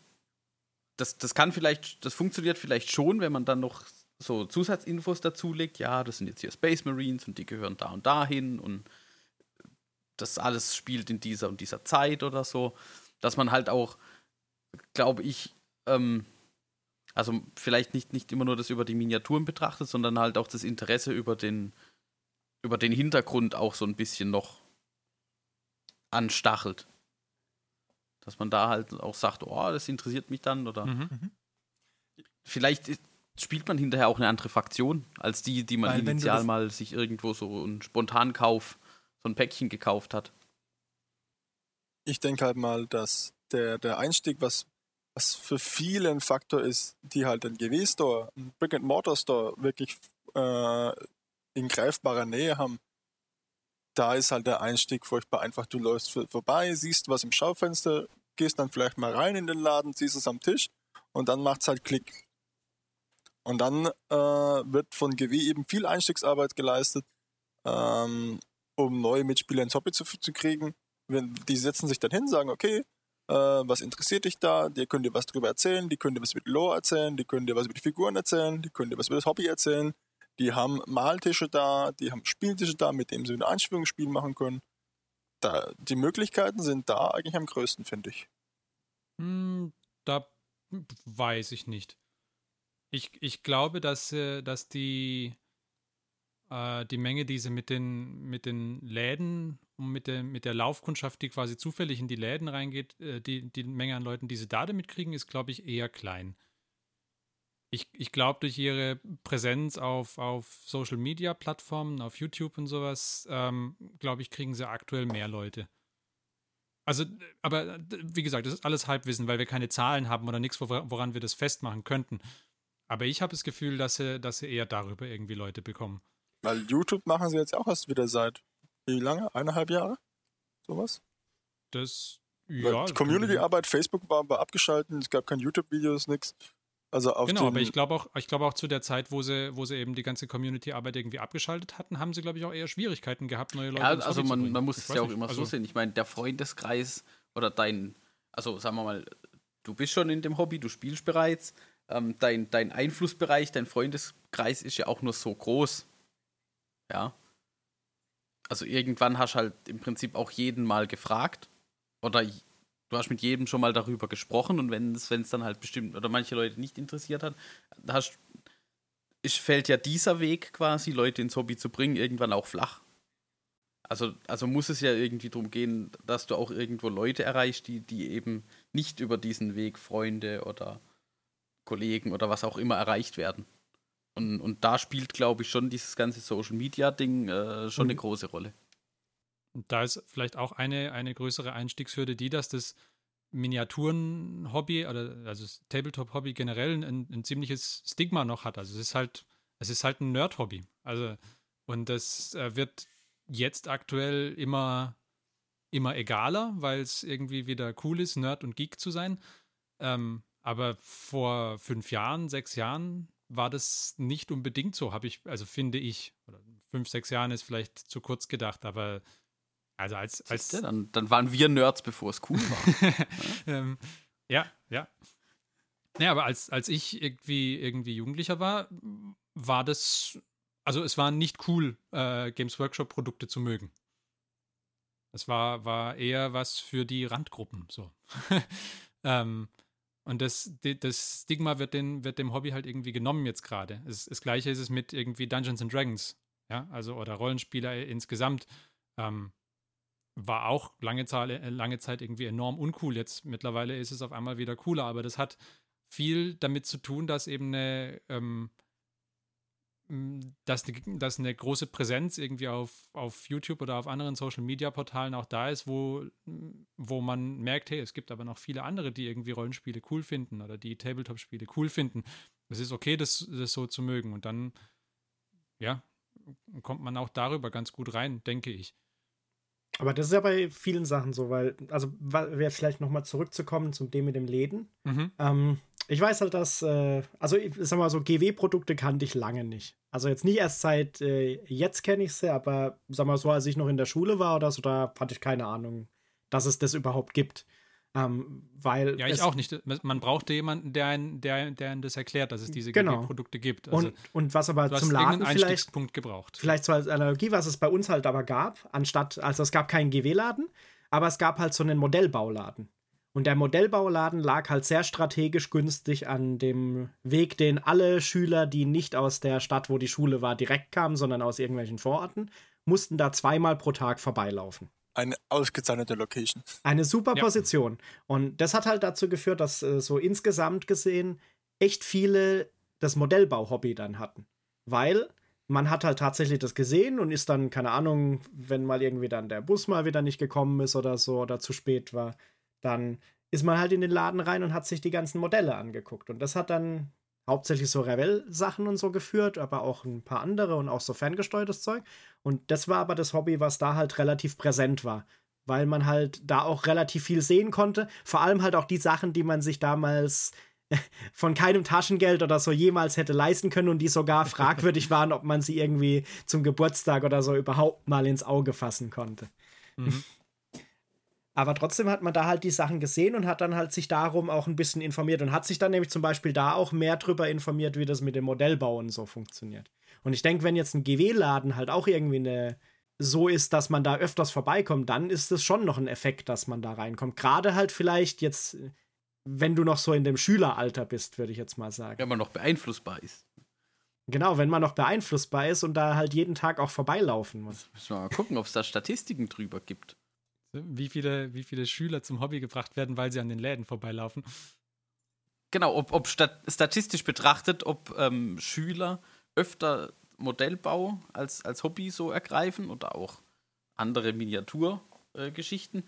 Speaker 3: Das, das kann vielleicht, das funktioniert vielleicht schon, wenn man dann noch so Zusatzinfos dazulegt, ja, das sind jetzt hier Space Marines und die gehören da und dahin und das alles spielt in dieser und dieser Zeit oder so, dass man halt auch, glaube ich, ähm, also vielleicht nicht, nicht immer nur das über die Miniaturen betrachtet, sondern halt auch das Interesse über den, über den Hintergrund auch so ein bisschen noch anstachelt. Dass man da halt auch sagt, oh, das interessiert mich dann oder
Speaker 1: Mhm.
Speaker 3: vielleicht ist, spielt man hinterher auch eine andere Fraktion als die, die man
Speaker 5: Weil
Speaker 3: initial mal sich irgendwo so einen Spontankauf, so ein Päckchen gekauft hat.
Speaker 2: Ich denke halt mal, dass der, der Einstieg, was, was für viele ein Faktor ist, die halt einen GW-Store, einen Brick-and-Mortar-Store wirklich äh, in greifbarer Nähe haben, da ist halt der Einstieg furchtbar einfach. Du läufst vor- vorbei, siehst was im Schaufenster, gehst dann vielleicht mal rein in den Laden, siehst es am Tisch und dann macht's halt Klick. Und dann äh, wird von GW eben viel Einstiegsarbeit geleistet, ähm, um neue Mitspieler ins Hobby zu, zu kriegen. Wenn, die setzen sich dann hin, sagen, okay, äh, was interessiert dich da? Die können dir was drüber erzählen, die können dir was die Lore erzählen, die können dir was über die Figuren erzählen, die können dir was über das Hobby erzählen. Die haben Maltische da, die haben Spieltische da, mit denen sie ein Einführungsspiel machen können. Da, die Möglichkeiten sind da eigentlich am größten, finde ich.
Speaker 1: Hm, da weiß ich nicht. Ich, ich glaube, dass, äh, dass die, äh, die Menge, die sie mit den, mit den Läden mit der, mit der Laufkundschaft, die quasi zufällig in die Läden reingeht, äh, die, die Menge an Leuten, die sie da damit kriegen, ist, glaube ich, eher klein. Ich, ich glaube, durch ihre Präsenz auf, auf Social Media Plattformen, auf YouTube und sowas, ähm, glaube ich, kriegen sie aktuell mehr Leute. Also, aber wie gesagt, das ist alles Halbwissen, weil wir keine Zahlen haben oder nichts, woran wir das festmachen könnten. Aber ich habe das Gefühl, dass sie, dass sie eher darüber irgendwie Leute bekommen.
Speaker 2: Weil YouTube machen sie jetzt auch erst wieder seit wie lange? Eineinhalb Jahre? Sowas?
Speaker 1: Das, ja.
Speaker 2: Community-Arbeit, Facebook war, war abgeschaltet, es gab keine YouTube-Videos, nichts. Also auf
Speaker 1: genau, aber ich glaube auch, ich auch zu der Zeit, wo sie, wo sie eben die ganze Community-Arbeit irgendwie abgeschaltet hatten, haben sie, glaube ich, auch eher Schwierigkeiten gehabt, neue Leute
Speaker 3: Ja, also man, man muss es ja auch immer also, so sehen. Ich meine, der Freundeskreis oder dein, also sagen wir mal, du bist schon in dem Hobby, du spielst bereits, ähm, dein, dein Einflussbereich, dein Freundeskreis ist ja auch nur so groß. Ja. Also irgendwann hast du halt im Prinzip auch jeden mal gefragt. Oder du hast mit jedem schon mal darüber gesprochen und wenn es dann halt bestimmt oder manche Leute nicht interessiert hat, hast, ist, fällt ja dieser Weg quasi, Leute ins Hobby zu bringen, irgendwann auch flach. Also, also muss es ja irgendwie darum gehen, dass du auch irgendwo Leute erreichst, die, die eben nicht über diesen Weg Freunde oder Kollegen oder was auch immer erreicht werden. Und, und da spielt, glaube ich, schon dieses ganze Social Media Ding äh, schon mhm. eine große Rolle.
Speaker 1: Und da ist vielleicht auch eine, eine größere Einstiegshürde die, dass das Miniaturen-Hobby oder also das Tabletop-Hobby generell ein, ein, ziemliches Stigma noch hat. Also es ist halt, es ist halt ein Nerd-Hobby. Also, und das äh, wird jetzt aktuell immer, immer egaler, weil es irgendwie wieder cool ist, Nerd und Geek zu sein. Ähm, aber vor fünf Jahren, sechs Jahren war das nicht unbedingt so, habe ich, also finde ich, oder fünf, sechs Jahren ist vielleicht zu kurz gedacht, aber also als. als
Speaker 3: ja, dann, dann waren wir Nerds, bevor es cool war. *laughs*
Speaker 1: ähm, ja, ja. Naja, aber als, als ich irgendwie, irgendwie Jugendlicher war, war das. Also es war nicht cool, äh, Games Workshop-Produkte zu mögen. Es war, war eher was für die Randgruppen. So. *laughs* ähm, und das, das Stigma wird, den, wird dem Hobby halt irgendwie genommen jetzt gerade. Das, das gleiche ist es mit irgendwie Dungeons and Dragons, ja, also oder Rollenspieler insgesamt. Ähm, war auch lange, Zahl, äh, lange Zeit irgendwie enorm uncool. Jetzt mittlerweile ist es auf einmal wieder cooler, aber das hat viel damit zu tun, dass eben eine, ähm, dass, eine, dass eine große Präsenz irgendwie auf, auf YouTube oder auf anderen Social Media Portalen auch da ist, wo, wo man merkt, hey, es gibt aber noch viele andere, die irgendwie Rollenspiele cool finden oder die Tabletop-Spiele cool finden. Es ist okay, das, das so zu mögen. Und dann, ja, kommt man auch darüber ganz gut rein, denke ich.
Speaker 4: Aber das ist ja bei vielen Sachen so, weil, also wäre vielleicht nochmal zurückzukommen zum dem mit dem Läden. Mhm. Ähm, ich weiß halt, dass, äh, also ich sag mal so, GW-Produkte kannte ich lange nicht. Also jetzt nicht erst seit äh, jetzt kenne ich sie, aber sag mal so, als ich noch in der Schule war oder so, da hatte ich keine Ahnung, dass es das überhaupt gibt. Ähm, weil
Speaker 1: ja, ich auch nicht. Man brauchte jemanden, der einen, der, der einen das erklärt, dass es diese genau. Produkte gibt.
Speaker 4: Also, und, und was aber zum Laden vielleicht,
Speaker 1: gebraucht.
Speaker 4: Vielleicht so als Analogie, was es bei uns halt aber gab, anstatt, also es gab keinen GW-Laden, aber es gab halt so einen Modellbauladen. Und der Modellbauladen lag halt sehr strategisch günstig an dem Weg, den alle Schüler, die nicht aus der Stadt, wo die Schule war, direkt kamen, sondern aus irgendwelchen Vororten, mussten da zweimal pro Tag vorbeilaufen.
Speaker 2: Eine ausgezeichnete Location.
Speaker 4: Eine super ja. Position. Und das hat halt dazu geführt, dass äh, so insgesamt gesehen echt viele das Modellbau-Hobby dann hatten. Weil man hat halt tatsächlich das gesehen und ist dann, keine Ahnung, wenn mal irgendwie dann der Bus mal wieder nicht gekommen ist oder so oder zu spät war, dann ist man halt in den Laden rein und hat sich die ganzen Modelle angeguckt. Und das hat dann hauptsächlich so Revell-Sachen und so geführt, aber auch ein paar andere und auch so ferngesteuertes Zeug. Und das war aber das Hobby, was da halt relativ präsent war, weil man halt da auch relativ viel sehen konnte. Vor allem halt auch die Sachen, die man sich damals *laughs* von keinem Taschengeld oder so jemals hätte leisten können und die sogar *laughs* fragwürdig waren, ob man sie irgendwie zum Geburtstag oder so überhaupt mal ins Auge fassen konnte. Mhm. Aber trotzdem hat man da halt die Sachen gesehen und hat dann halt sich darum auch ein bisschen informiert und hat sich dann nämlich zum Beispiel da auch mehr drüber informiert, wie das mit dem Modellbau und so funktioniert. Und ich denke, wenn jetzt ein GW-Laden halt auch irgendwie eine so ist, dass man da öfters vorbeikommt, dann ist es schon noch ein Effekt, dass man da reinkommt. Gerade halt vielleicht jetzt, wenn du noch so in dem Schüleralter bist, würde ich jetzt mal sagen.
Speaker 3: Wenn man noch beeinflussbar ist.
Speaker 4: Genau, wenn man noch beeinflussbar ist und da halt jeden Tag auch vorbeilaufen muss.
Speaker 3: Müssen wir mal gucken, ob es da Statistiken drüber gibt.
Speaker 1: Wie viele, wie viele Schüler zum Hobby gebracht werden, weil sie an den Läden vorbeilaufen.
Speaker 3: Genau, ob, ob stat statistisch betrachtet, ob ähm, Schüler öfter Modellbau als, als Hobby so ergreifen oder auch andere Miniaturgeschichten, äh,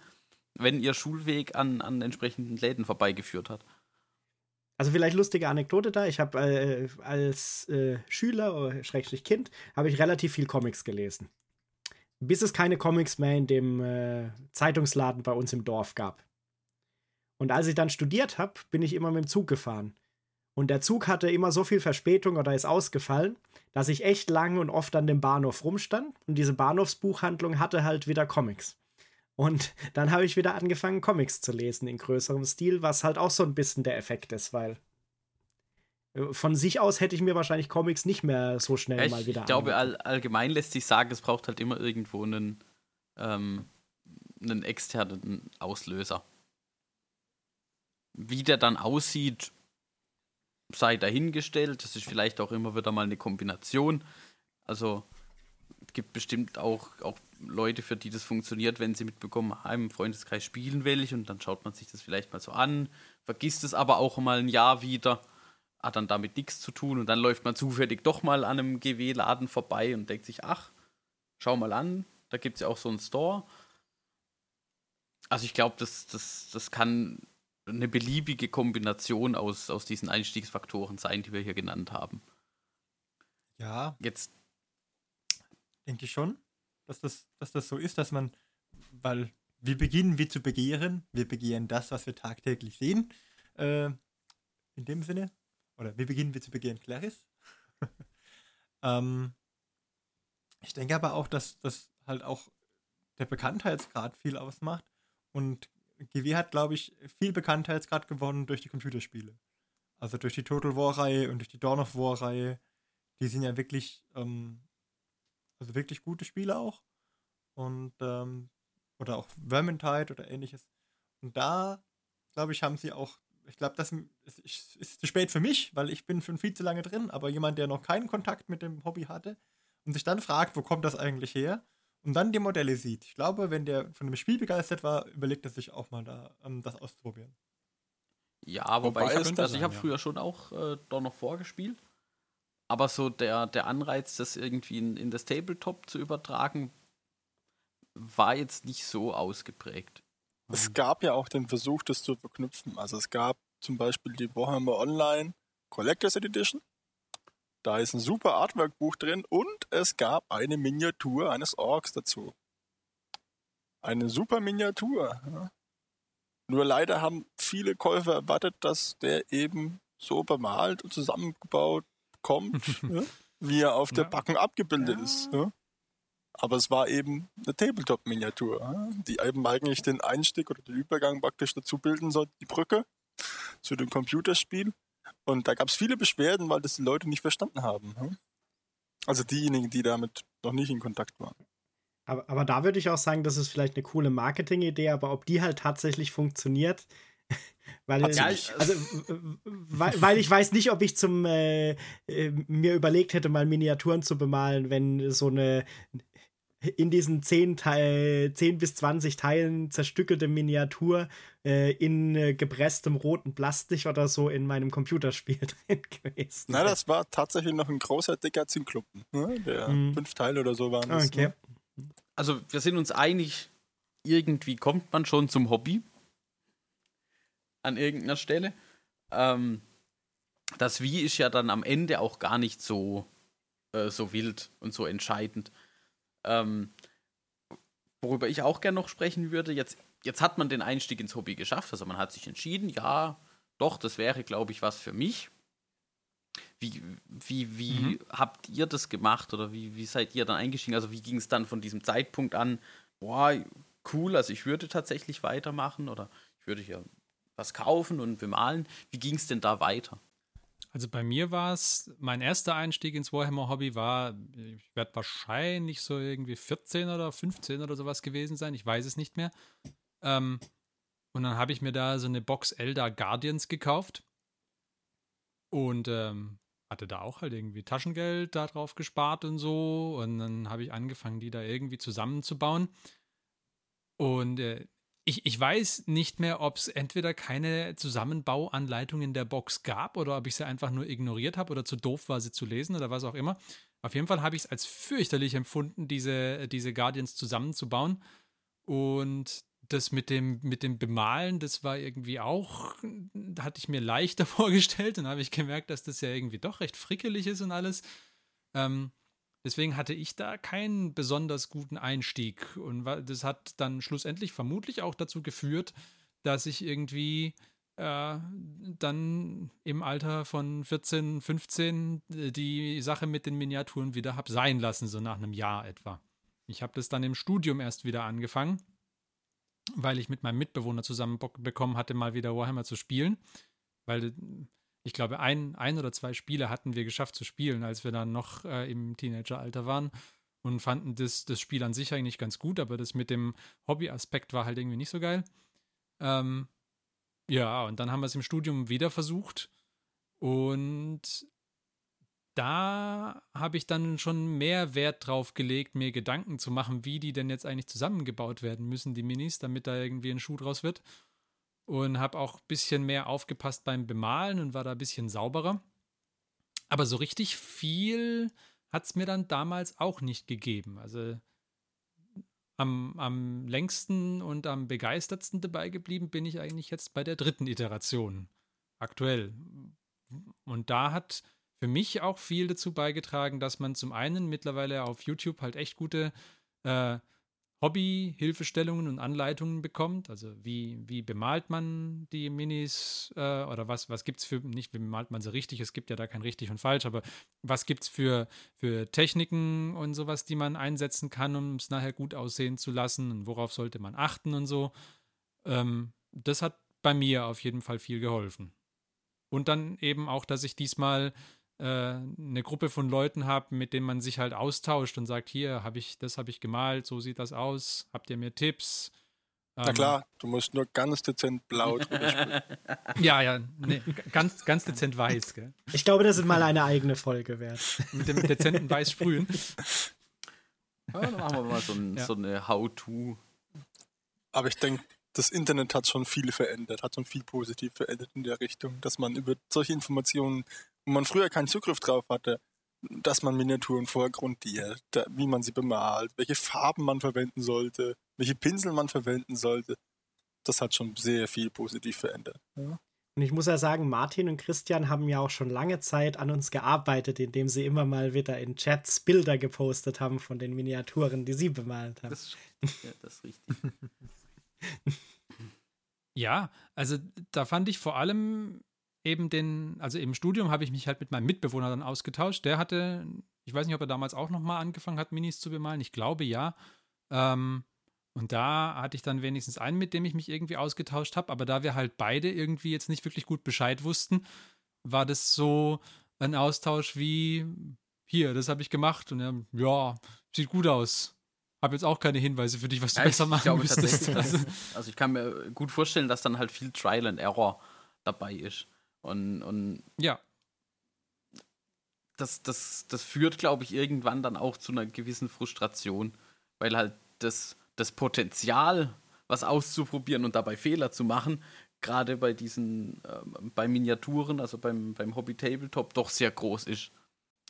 Speaker 3: wenn ihr Schulweg an, an entsprechenden Läden vorbeigeführt hat.
Speaker 4: Also vielleicht lustige Anekdote da. Ich habe äh, als äh, Schüler oder Schrägstrich Kind habe ich relativ viel Comics gelesen. Bis es keine Comics mehr in dem äh, Zeitungsladen bei uns im Dorf gab. Und als ich dann studiert habe, bin ich immer mit dem Zug gefahren. Und der Zug hatte immer so viel Verspätung oder ist ausgefallen, dass ich echt lang und oft an dem Bahnhof rumstand. Und diese Bahnhofsbuchhandlung hatte halt wieder Comics. Und *laughs* dann habe ich wieder angefangen, Comics zu lesen in größerem Stil, was halt auch so ein bisschen der Effekt ist, weil von sich aus hätte ich mir wahrscheinlich Comics nicht mehr so schnell
Speaker 3: ich
Speaker 4: mal wieder
Speaker 3: Ich glaube, all, allgemein lässt sich sagen, es braucht halt immer irgendwo einen, ähm, einen externen Auslöser. Wie der dann aussieht, sei dahingestellt. Das ist vielleicht auch immer wieder mal eine Kombination. Also es gibt bestimmt auch, auch Leute, für die das funktioniert, wenn sie mitbekommen, ah, im Freundeskreis spielen welche und dann schaut man sich das vielleicht mal so an, vergisst es aber auch mal ein Jahr wieder, hat dann damit nichts zu tun und dann läuft man zufällig doch mal an einem GW-Laden vorbei und denkt sich, ach, schau mal an, da gibt es ja auch so einen Store. Also ich glaube, das, das, das kann eine beliebige Kombination aus, aus diesen Einstiegsfaktoren sein, die wir hier genannt haben.
Speaker 5: Ja.
Speaker 3: Jetzt.
Speaker 5: Denke ich schon, dass das, dass das so ist, dass man, weil wir beginnen wie zu begehren, wir begehren das, was wir tagtäglich sehen. Äh, in dem Sinne. Oder wir beginnen wie zu begehren, Clarice. *laughs* ähm, ich denke aber auch, dass das halt auch der Bekanntheitsgrad viel ausmacht und GW hat, glaube ich, viel Bekanntheitsgrad gewonnen durch die Computerspiele. Also durch die Total War-Reihe und durch die Dawn of War-Reihe. Die sind ja wirklich, ähm, also wirklich gute Spiele auch. Und, ähm, oder auch Vermintide oder ähnliches. Und da, glaube ich, haben sie auch, ich glaube, das ist, ist, zu spät für mich, weil ich bin schon viel zu lange drin, aber jemand, der noch keinen Kontakt mit dem Hobby hatte und sich dann fragt, wo kommt das eigentlich her? und dann die Modelle sieht. Ich glaube, wenn der von dem Spiel begeistert war, überlegt er sich auch mal da, um, das auszuprobieren.
Speaker 3: Ja, wobei, wobei ich habe also hab ja. früher schon auch äh, da noch vorgespielt. Aber so der, der Anreiz, das irgendwie in, in das Tabletop zu übertragen, war jetzt nicht so ausgeprägt.
Speaker 2: Es gab ja auch den Versuch, das zu verknüpfen. Also es gab zum Beispiel die Warhammer Online Collectors Edition. Da ist ein super Artwork-Buch drin und es gab eine Miniatur eines Orks dazu. Eine super Miniatur. Ja. Nur leider haben viele Käufer erwartet, dass der eben so bemalt und zusammengebaut kommt, *laughs* ja, wie er auf der Backen abgebildet ist. Aber es war eben eine Tabletop-Miniatur, die eben eigentlich den Einstieg oder den Übergang praktisch dazu bilden soll, die Brücke zu dem Computerspiel. Und da gab es viele Beschwerden, weil das die Leute nicht verstanden haben. Also diejenigen, die damit noch nicht in Kontakt waren.
Speaker 4: Aber, aber da würde ich auch sagen, das ist vielleicht eine coole Marketingidee, aber ob die halt tatsächlich funktioniert, *laughs* weil, also, weil, weil, ich weiß nicht, ob ich zum äh, äh, mir überlegt hätte, mal Miniaturen zu bemalen, wenn so eine in diesen 10, Teil, 10 bis 20 Teilen zerstückelte Miniatur äh, in äh, gepresstem roten Plastik oder so in meinem Computerspiel *laughs* drin gewesen.
Speaker 2: Na, das war tatsächlich noch ein großer, dicker Zinkklumpen. Ne? Der mhm. fünf Teile oder so waren
Speaker 4: das. Okay.
Speaker 3: Ne? Also, wir sind uns einig, irgendwie kommt man schon zum Hobby. An irgendeiner Stelle. Ähm, das Wie ist ja dann am Ende auch gar nicht so, äh, so wild und so entscheidend. Ähm, worüber ich auch gerne noch sprechen würde, jetzt, jetzt hat man den Einstieg ins Hobby geschafft, also man hat sich entschieden, ja, doch, das wäre, glaube ich, was für mich. Wie, wie, wie mhm. habt ihr das gemacht oder wie, wie seid ihr dann eingestiegen? Also wie ging es dann von diesem Zeitpunkt an, boah, cool, also ich würde tatsächlich weitermachen oder ich würde hier was kaufen und bemalen. Wie ging es denn da weiter?
Speaker 1: Also bei mir war es, mein erster Einstieg ins Warhammer-Hobby war, ich werde wahrscheinlich so irgendwie 14 oder 15 oder sowas gewesen sein, ich weiß es nicht mehr. Ähm, und dann habe ich mir da so eine Box Elder Guardians gekauft. Und ähm, hatte da auch halt irgendwie Taschengeld darauf gespart und so. Und dann habe ich angefangen, die da irgendwie zusammenzubauen. Und äh, ich, ich weiß nicht mehr, ob es entweder keine Zusammenbauanleitung in der Box gab oder ob ich sie einfach nur ignoriert habe oder zu doof war, sie zu lesen oder was auch immer. Auf jeden Fall habe ich es als fürchterlich empfunden, diese, diese Guardians zusammenzubauen. Und das mit dem, mit dem Bemalen, das war irgendwie auch, hatte ich mir leichter *laughs* vorgestellt. Dann habe ich gemerkt, dass das ja irgendwie doch recht frickelig ist und alles. Ähm, deswegen hatte ich da keinen besonders guten Einstieg. Und das hat dann schlussendlich vermutlich auch dazu geführt, dass ich irgendwie äh, dann im Alter von 14, 15 äh, die Sache mit den Miniaturen wieder habe sein lassen, so nach einem Jahr etwa. Ich habe das dann im Studium erst wieder angefangen weil ich mit meinem Mitbewohner zusammen Bock bekommen hatte, mal wieder Warhammer zu spielen. Weil ich glaube, ein, ein oder zwei Spiele hatten wir geschafft zu spielen, als wir dann noch äh, im Teenageralter waren und fanden das, das Spiel an sich eigentlich ganz gut, aber das mit dem Hobby-Aspekt war halt irgendwie nicht so geil. Ähm, ja, und dann haben wir es im Studium wieder versucht und da habe ich dann schon mehr Wert drauf gelegt, mir Gedanken zu machen, wie die denn jetzt eigentlich zusammengebaut werden müssen, die Minis, damit da irgendwie ein Schuh draus wird. Und habe auch ein bisschen mehr aufgepasst beim Bemalen und war da ein bisschen sauberer. Aber so richtig viel hat es mir dann damals auch nicht gegeben. Also am, am längsten und am begeistertsten dabei geblieben bin ich eigentlich jetzt bei der dritten Iteration. Aktuell. Und da hat für mich auch viel dazu beigetragen, dass man zum einen mittlerweile auf YouTube halt echt gute äh, Hobby-Hilfestellungen und Anleitungen bekommt. Also wie, wie bemalt man die Minis äh, oder was, was gibt es für, nicht wie bemalt man sie richtig, es gibt ja da kein richtig und falsch, aber was gibt es für, für Techniken und sowas, die man einsetzen kann, um es nachher gut aussehen zu lassen und worauf sollte man achten und so. Ähm, das hat bei mir auf jeden Fall viel geholfen. Und dann eben auch, dass ich diesmal äh, eine Gruppe von Leuten habe, mit denen man sich halt austauscht und sagt, hier habe ich, das habe ich gemalt, so sieht das aus, habt ihr mir Tipps?
Speaker 2: Na ähm, klar, du musst nur ganz dezent blau drüber *laughs* spielen.
Speaker 1: Ja, ja, nee, ganz, ganz dezent weiß, gell?
Speaker 4: Ich glaube, das ist mal eine eigene Folge wert.
Speaker 1: Mit dem dezenten Weiß sprühen. *laughs*
Speaker 3: Ja, dann machen wir mal so, ein, ja. so eine How-To.
Speaker 2: Aber ich denke, das Internet hat schon viel verändert, hat schon viel positiv verändert in der Richtung, dass man über solche Informationen man früher keinen Zugriff drauf hatte, dass man Miniaturen vorgrundiert, wie man sie bemalt, welche Farben man verwenden sollte, welche Pinsel man verwenden sollte. Das hat schon sehr viel positiv verändert. Ja.
Speaker 4: Und ich muss ja sagen, Martin und Christian haben ja auch schon lange Zeit an uns gearbeitet, indem sie immer mal wieder in Chats Bilder gepostet haben von den Miniaturen, die sie bemalt haben.
Speaker 3: Das, ja, das ist richtig. *laughs*
Speaker 1: ja, also da fand ich vor allem eben den, also im Studium habe ich mich halt mit meinem Mitbewohner dann ausgetauscht. Der hatte, ich weiß nicht, ob er damals auch nochmal angefangen hat, Minis zu bemalen. Ich glaube ja. Ähm, und da hatte ich dann wenigstens einen, mit dem ich mich irgendwie ausgetauscht habe. Aber da wir halt beide irgendwie jetzt nicht wirklich gut Bescheid wussten, war das so ein Austausch wie, hier, das habe ich gemacht. Und er, ja, sieht gut aus. Habe jetzt auch keine Hinweise für dich, was du ja, besser machen glaube, müsstest.
Speaker 3: Also, *laughs* also ich kann mir gut vorstellen, dass dann halt viel Trial and Error dabei ist. Und, und
Speaker 1: ja.
Speaker 3: Das, das, das führt, glaube ich, irgendwann dann auch zu einer gewissen Frustration, weil halt das, das Potenzial, was auszuprobieren und dabei Fehler zu machen, gerade bei diesen, äh, bei Miniaturen, also beim, beim Hobby Tabletop, doch sehr groß ist.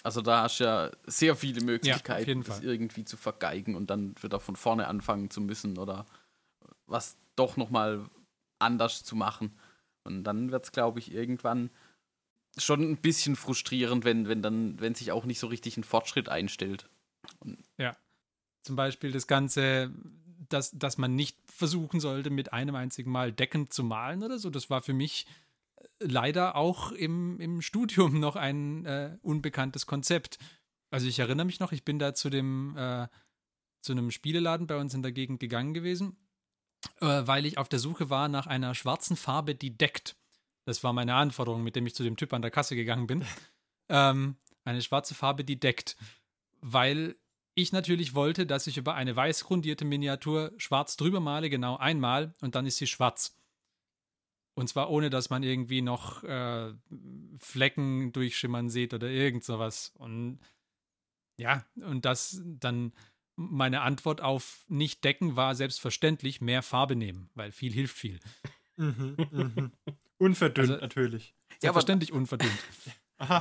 Speaker 3: Also da hast du ja sehr viele Möglichkeiten, ja, das irgendwie zu vergeigen und dann wieder von vorne anfangen zu müssen oder was doch nochmal anders zu machen. Und dann wird es, glaube ich, irgendwann schon ein bisschen frustrierend, wenn, wenn dann, wenn sich auch nicht so richtig ein Fortschritt einstellt.
Speaker 1: Und ja. Zum Beispiel das Ganze, dass, dass man nicht versuchen sollte, mit einem einzigen Mal deckend zu malen oder so. Das war für mich äh, leider auch im, im Studium noch ein äh, unbekanntes Konzept. Also ich erinnere mich noch, ich bin da zu dem äh, zu einem Spieleladen bei uns in der Gegend gegangen gewesen äh, weil ich auf der Suche war nach einer schwarzen Farbe, die deckt. Das war meine Anforderung, mit dem ich zu dem Typ an der Kasse gegangen bin. *laughs* ähm, eine schwarze Farbe, die deckt. Weil ich natürlich wollte, dass ich über eine weiß grundierte Miniatur schwarz drüber male, genau einmal, und dann ist sie schwarz. Und zwar ohne, dass man irgendwie noch äh, Flecken durchschimmern sieht oder irgend sowas. Und ja, und das dann meine Antwort auf nicht decken war selbstverständlich mehr Farbe nehmen, weil viel hilft viel.
Speaker 5: Mhm, mhm. Unverdünnt
Speaker 1: Also-
Speaker 5: natürlich.
Speaker 1: Selbstverständlich unverdünnt.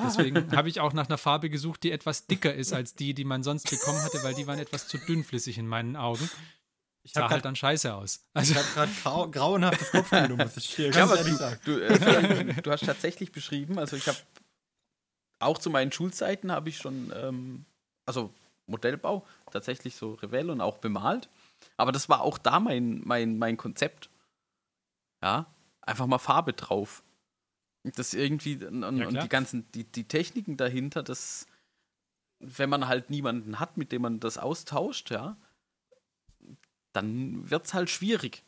Speaker 1: Deswegen habe ich auch nach einer Farbe gesucht, die etwas dicker ist als die, die man sonst bekommen hatte, weil die waren etwas zu dünnflüssig in meinen Augen.
Speaker 5: Ich
Speaker 1: Sah
Speaker 5: habe
Speaker 1: halt
Speaker 5: gerade
Speaker 1: dann scheiße aus. Also,
Speaker 5: grad grau, grauenhaftes Kopfkino, muss ich hier
Speaker 3: Ja,
Speaker 5: ganz
Speaker 3: aber
Speaker 5: ehrlich
Speaker 3: du,
Speaker 5: sagen.
Speaker 3: du, äh, *laughs* du hast tatsächlich beschrieben, also ich habe auch zu meinen Schulzeiten habe ich schon, ähm, also Modellbau, tatsächlich so Revell und auch bemalt. Aber das war auch da mein, mein, mein Konzept. Ja, einfach mal Farbe drauf. Und Das irgendwie, und, und
Speaker 1: klar.
Speaker 3: die ganzen, die, die Techniken dahinter, das, wenn man halt niemanden hat, mit dem man das austauscht, ja, dann wird es halt schwierig.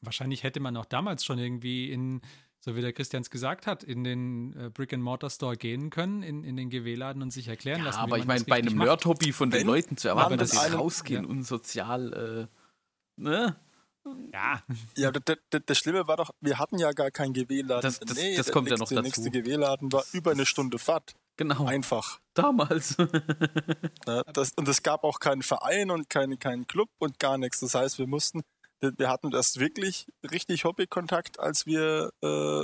Speaker 1: wahrscheinlich hätte man auch damals schon irgendwie in, so wie der Christians gesagt hat, in den äh, Brick-and-Mortar-Store gehen können, in, in den GW-Laden und sich erklären
Speaker 3: Ja,
Speaker 1: lassen.
Speaker 3: aber ich meine, bei einem. Nerd-Hobby von den
Speaker 2: Wenn
Speaker 3: Leuten zu erwarten, dass sie rausgehen
Speaker 1: ja.
Speaker 3: und sozial, äh, ne?
Speaker 1: Ja,
Speaker 2: Ja, das, das, das Schlimme war doch, wir hatten ja gar keinen GW-Laden.
Speaker 3: Das- das-
Speaker 2: Nee,
Speaker 3: das
Speaker 2: der
Speaker 3: kommt ja
Speaker 2: nächste,
Speaker 3: noch
Speaker 2: Der
Speaker 3: dazu.
Speaker 2: nächste GW-Laden war über eine Stunde Fahrt.
Speaker 3: Genau,
Speaker 2: Einfach.
Speaker 3: damals. *laughs*
Speaker 2: Ja, das, und es gab auch keinen Verein und keinen, keinen Club und gar nichts. Das heißt, wir mussten, wir wir hatten erst wirklich richtig Hobbykontakt, als wir äh,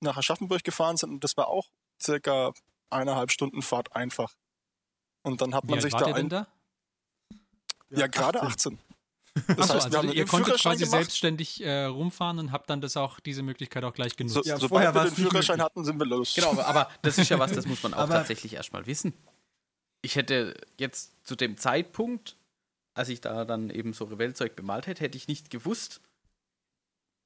Speaker 2: nach Aschaffenburg gefahren sind. Und das war auch circa eineinhalb Stunden Fahrt einfach. Und dann hat
Speaker 1: wie
Speaker 2: man
Speaker 1: alt
Speaker 2: sich da
Speaker 1: ihr denn
Speaker 2: ein,
Speaker 1: da?
Speaker 2: ja, gerade 18. Das
Speaker 1: Achso,
Speaker 2: heißt, wir
Speaker 1: also
Speaker 2: haben
Speaker 1: ihr konntet quasi
Speaker 2: gemacht.
Speaker 1: selbstständig äh, rumfahren und habt dann das auch, diese Möglichkeit auch gleich genutzt.
Speaker 2: So,
Speaker 5: Ja,
Speaker 2: sobald
Speaker 5: vorher
Speaker 2: wir den Führerschein hatten, sind wir los.
Speaker 3: genau, aber, aber das ist ja was, das muss man auch *laughs*
Speaker 5: Aber-
Speaker 3: tatsächlich erstmal wissen. Ich hätte jetzt zu dem Zeitpunkt, als ich da dann eben so Revellzeug bemalt hätte, hätte ich nicht gewusst.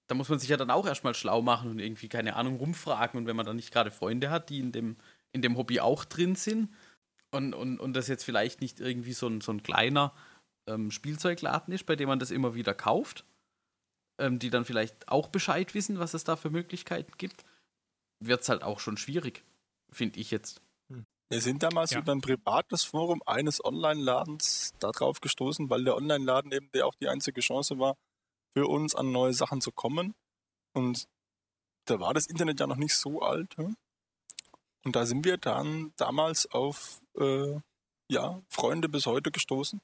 Speaker 3: Da muss man sich ja dann auch erstmal schlau machen und irgendwie, keine Ahnung, rumfragen. Und wenn man dann nicht gerade Freunde hat, die in dem, in dem Hobby auch drin sind und, und, und das jetzt vielleicht nicht irgendwie so ein, so ein kleiner ähm, Spielzeugladen ist, bei dem man das immer wieder kauft, ähm, die dann vielleicht auch Bescheid wissen, was es da für Möglichkeiten gibt, wird es halt auch schon schwierig, finde ich jetzt.
Speaker 2: Wir sind damals
Speaker 1: Ja.
Speaker 2: über ein privates Forum eines Online-Ladens darauf gestoßen, weil der Online-Laden eben der auch die einzige Chance war, für uns an neue Sachen zu kommen. Und da war das Internet ja noch nicht so alt. Hm? Und da sind wir dann damals auf äh, ja, Freunde bis heute gestoßen.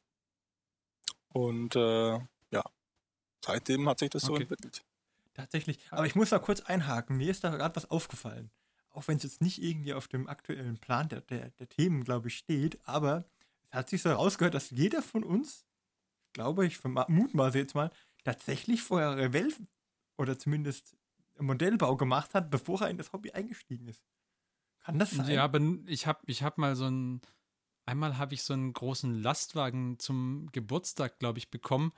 Speaker 2: Und äh, ja, seitdem hat sich das so
Speaker 1: Okay.
Speaker 2: entwickelt.
Speaker 5: Tatsächlich. Aber ich muss da kurz einhaken. Mir ist da gerade was aufgefallen. Auch wenn es jetzt nicht irgendwie auf dem aktuellen Plan der, der, der Themen, glaube ich, steht. Aber es hat sich so herausgehört, dass jeder von uns, glaube ich, mutmaße jetzt mal, tatsächlich vorher Revell oder zumindest Modellbau gemacht hat, bevor er in das Hobby eingestiegen ist. Kann das sein?
Speaker 1: Ja, aber ich habe ich hab mal so ein, einmal habe ich so einen großen Lastwagen zum Geburtstag, glaube ich, bekommen,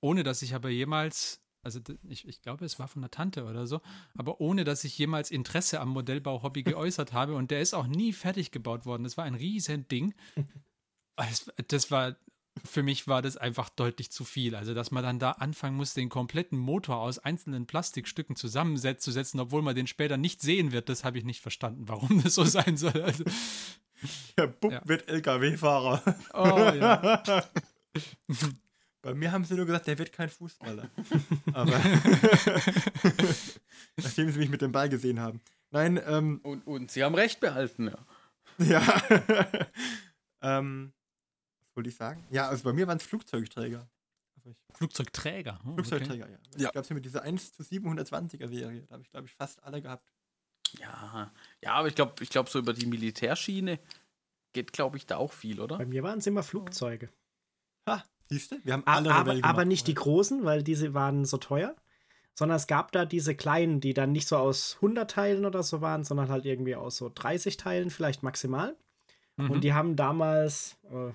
Speaker 1: ohne dass ich aber jemals, also ich, ich glaube, es war von der Tante oder so, aber ohne dass ich jemals Interesse am Modellbau-Hobby *laughs* geäußert habe und der ist auch nie fertig gebaut worden. Das war ein riesen Ding. *laughs* Es- Das war, für mich war das einfach deutlich zu viel. Also, dass man dann da anfangen muss, den kompletten Motor aus einzelnen Plastikstücken zusammenzusetzen, obwohl man den später nicht sehen wird, das habe ich nicht verstanden, warum das so sein soll. Also,
Speaker 5: Der Bub
Speaker 1: Ja.
Speaker 5: wird LKW-Fahrer.
Speaker 1: oh, ja. *laughs*
Speaker 5: Bei mir haben sie nur gesagt, der wird kein Fußballer. *laughs* Aber *laughs* nachdem sie mich mit dem Ball gesehen haben. Nein, ähm,
Speaker 3: Und, und sie haben recht behalten, ja.
Speaker 5: ja. *laughs* ähm, was wollte ich sagen? Ja, also bei mir waren es Flugzeugträger. Also ich,
Speaker 1: Flugzeugträger. Oh, okay.
Speaker 5: Flugzeugträger, ja.
Speaker 2: Ja.
Speaker 5: Ich glaube, es mit dieser 1 zu 720er Serie. Da habe ich, glaube ich, fast alle gehabt.
Speaker 3: Ja, ja aber ich glaube, ich glaub, so über die Militärschiene geht, glaube ich, da auch viel, oder?
Speaker 4: Bei mir waren es immer Flugzeuge.
Speaker 5: Ha, siehst du? Wir haben alle
Speaker 4: aber,
Speaker 5: Rebell
Speaker 4: aber
Speaker 5: gemacht.
Speaker 4: nicht die großen, weil diese waren so teuer. Sondern es gab da diese kleinen, die dann nicht so aus 100 Teilen oder so waren, sondern halt irgendwie aus so 30 Teilen vielleicht maximal.
Speaker 1: Mhm.
Speaker 4: Und die haben damals, äh,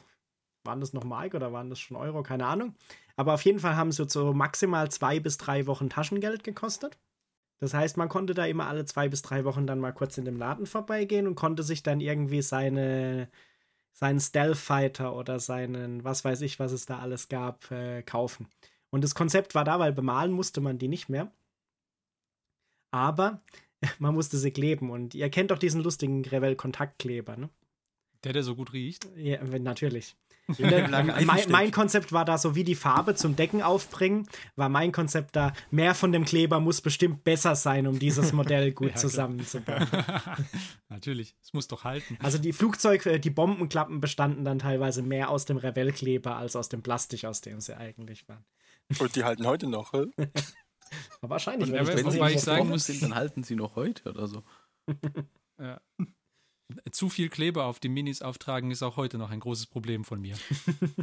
Speaker 4: waren das noch Mark oder waren das schon Euro? Keine Ahnung. Aber auf jeden Fall haben sie so maximal zwei bis drei Wochen Taschengeld gekostet. Das heißt, man konnte da immer alle zwei bis drei Wochen dann mal kurz in dem Laden vorbeigehen und konnte sich dann irgendwie seine, seinen Stealth Fighter oder seinen, was weiß ich, was es da alles gab, äh, kaufen. Und das Konzept war da, weil bemalen musste man die nicht mehr. Aber *laughs* man musste sie kleben. Und ihr kennt doch diesen lustigen Revell-Kontaktkleber, ne?
Speaker 1: Der, der so gut riecht.
Speaker 4: Ja, natürlich. Mein, mein, Konzept war da so wie die Farbe zum Decken aufbringen, war mein Konzept da, mehr von dem Kleber muss bestimmt besser sein, um dieses *laughs* Modell gut ja, zusammenzubauen. *laughs*
Speaker 1: Natürlich, es muss doch halten.
Speaker 4: Also die Flugzeug, äh, die Bombenklappen bestanden dann teilweise mehr aus dem Revell-Kleber als aus dem Plastik, aus dem sie eigentlich waren.
Speaker 2: Und die halten heute noch, hä? *laughs*
Speaker 4: wahrscheinlich.
Speaker 3: Und wenn, wenn ich sagen muss, sind, dann halten sie noch heute oder so.
Speaker 1: ja zu viel Kleber auf die Minis auftragen ist auch heute noch ein großes Problem von mir.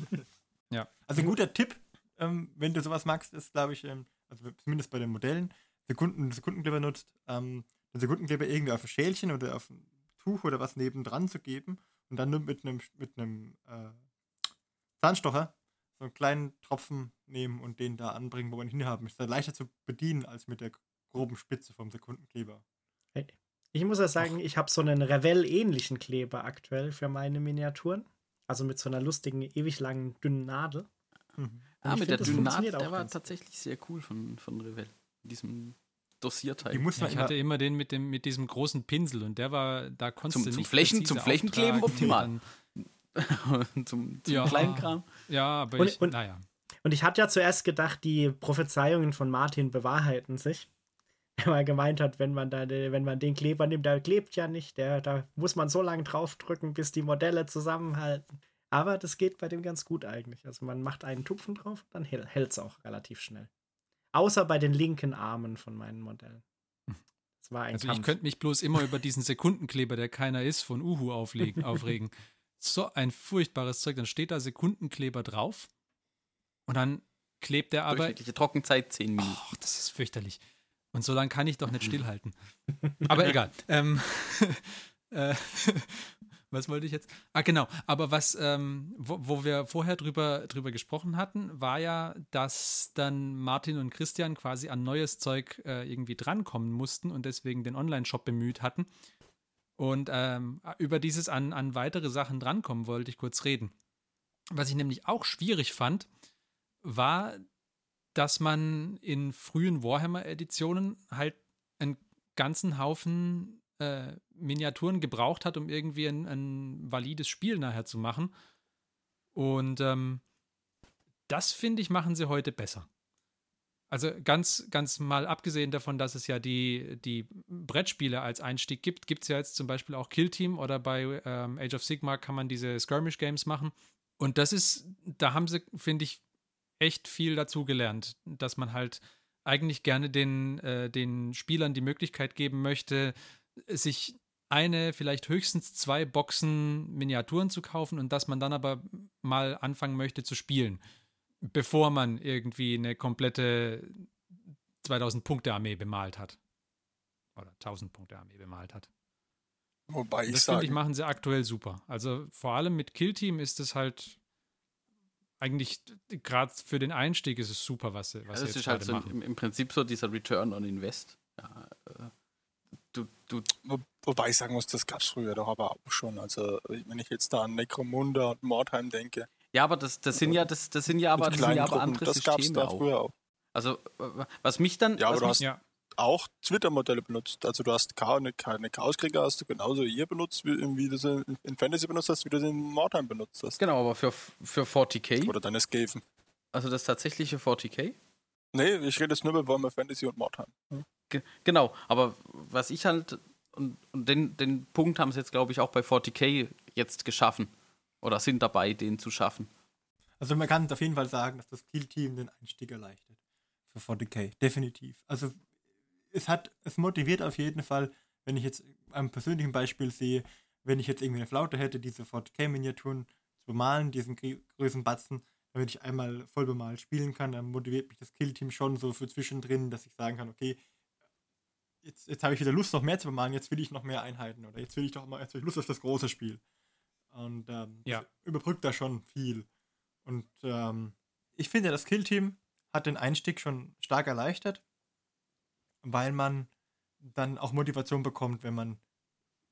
Speaker 1: *laughs*
Speaker 5: ja. Also ein guter Tipp, ähm, wenn du sowas magst, ist, glaube ich, ähm, also zumindest bei den Modellen, Sekunden, Sekundenkleber nutzt, ähm, den Sekundenkleber irgendwie auf ein Schälchen oder auf ein Tuch oder was nebendran zu geben und dann nur mit einem mit einem äh, Zahnstocher so einen kleinen Tropfen nehmen und den da anbringen, wo man hinhaben. Ist dann leichter zu bedienen als mit der groben Spitze vom Sekundenkleber.
Speaker 4: Hey. Ich muss ja sagen, ich habe so einen Revell-ähnlichen Kleber aktuell für meine Miniaturen. Also mit so einer lustigen, ewig langen, dünnen Nadel.
Speaker 3: Mhm. Ah, mit find, der dünnen Nadel, der war tatsächlich sehr cool von, von Revell. Diesem Dosierteil.
Speaker 1: Die muss man ich hatte immer den mit, dem, mit diesem großen Pinsel und der war, da konntest
Speaker 3: zum,
Speaker 1: du
Speaker 3: nicht zum Flächen, Zum Flächenkleben optimal. *laughs* zum, zum
Speaker 1: ja,
Speaker 3: kleinen Kram.
Speaker 1: Ja, aber und, ich,
Speaker 4: und,
Speaker 1: naja.
Speaker 4: Und ich hatte ja zuerst gedacht, die Prophezeiungen von Martin bewahrheiten sich der mal gemeint hat, wenn man da, wenn man den Kleber nimmt, der klebt ja nicht, der, da muss man so lange draufdrücken, bis die Modelle zusammenhalten. Aber das geht bei dem ganz gut eigentlich. Also man macht einen Tupfen drauf, dann hält es auch relativ schnell. Außer bei den linken Armen von meinen Modellen.
Speaker 1: Das war ein also Kampf. ich könnte mich bloß immer über diesen Sekundenkleber, der keiner ist, von Uhu auflegen, aufregen. So ein furchtbares Zeug. Dann steht da Sekundenkleber drauf und dann klebt der aber.
Speaker 3: Durchschnittliche Trockenzeit 10 Minuten.
Speaker 1: Oh, das ist fürchterlich. Und so lange kann ich doch nicht stillhalten. Aber egal. *laughs* Ähm, *laughs* äh, *laughs* was wollte ich jetzt? Ah, genau. Aber was, ähm, wo, wo, wir vorher drüber, drüber gesprochen hatten, war ja, dass dann Martin und Christian quasi an neues Zeug äh, irgendwie drankommen mussten und deswegen den Online-Shop bemüht hatten. Und ähm, über dieses an, an weitere Sachen drankommen wollte ich kurz reden. Was ich nämlich auch schwierig fand, war dass man in frühen Warhammer-Editionen halt einen ganzen Haufen äh, Miniaturen gebraucht hat, um irgendwie ein, ein, valides Spiel nachher zu machen. Und ähm, das, finde ich, machen sie heute besser. Also ganz, ganz mal abgesehen davon, dass es ja die, die Brettspiele als Einstieg gibt, gibt es ja jetzt zum Beispiel auch Kill Team oder bei ähm, Age of Sigma kann man diese Skirmish Games machen. Und das ist, da haben sie, finde ich, echt viel dazu gelernt, dass man halt eigentlich gerne den, äh, den Spielern die Möglichkeit geben möchte, sich eine, vielleicht höchstens zwei Boxen Miniaturen zu kaufen und dass man dann aber mal anfangen möchte zu spielen, bevor man irgendwie eine komplette 2000 Punkte Armee bemalt hat. Oder 1000 Punkte Armee bemalt hat.
Speaker 2: Wobei ich
Speaker 1: das finde ich machen sie aktuell super. Also vor allem mit Kill Team ist es halt eigentlich gerade für den Einstieg ist es super, was sie, was ja,
Speaker 3: das ist halt so im, im, Prinzip so dieser Return on Invest. Ja, äh,
Speaker 2: du, du Wo, wobei ich sagen muss, das gab es früher doch aber auch schon. Also wenn ich jetzt da an Necromunda und Mordheim denke.
Speaker 3: Ja, aber das, das sind ja das, das sind ja aber, das sind ja aber andere
Speaker 2: das gab's da
Speaker 3: auch.
Speaker 2: früher auch.
Speaker 3: Also was mich dann.
Speaker 2: Ja, aber
Speaker 3: du
Speaker 2: hast, ja auch Twitter-Modelle benutzt. Also du hast keine, keine Chaoskrieger hast du genauso hier benutzt, wie, wie du sie in Fantasy benutzt hast, wie du sie in Mordheim benutzt hast.
Speaker 3: Genau, aber für, für 40k?
Speaker 2: Oder deine Skaven.
Speaker 3: Also das tatsächliche 40k?
Speaker 2: Nee, ich rede jetzt nur über Warhammer Fantasy und Mordheim.
Speaker 3: Hm? Genau, aber was ich halt, und, und den, den Punkt haben sie jetzt, glaube ich, auch bei 40k jetzt geschaffen. Oder sind dabei, den zu schaffen.
Speaker 5: Also man kann auf jeden Fall sagen, dass das Kill-Team den Einstieg erleichtert. Für 40k, definitiv. Also es hat, es motiviert auf jeden Fall, wenn ich jetzt am persönlichen Beispiel sehe, wenn ich jetzt irgendwie eine Flaute hätte, die sofort K-Miniaturen zu bemalen, diesen größeren Batzen, damit ich einmal voll bemalt spielen kann, dann motiviert mich das Killteam schon so für zwischendrin, dass ich sagen kann, okay, jetzt, jetzt habe ich wieder Lust, noch mehr zu bemalen, jetzt will ich noch mehr Einheiten oder jetzt will ich doch mal, jetzt will ich Lust auf das große Spiel. Und ähm, ja. überbrückt da schon viel. Und ähm, ich finde, das Killteam hat den Einstieg schon stark erleichtert weil man dann auch Motivation bekommt, wenn man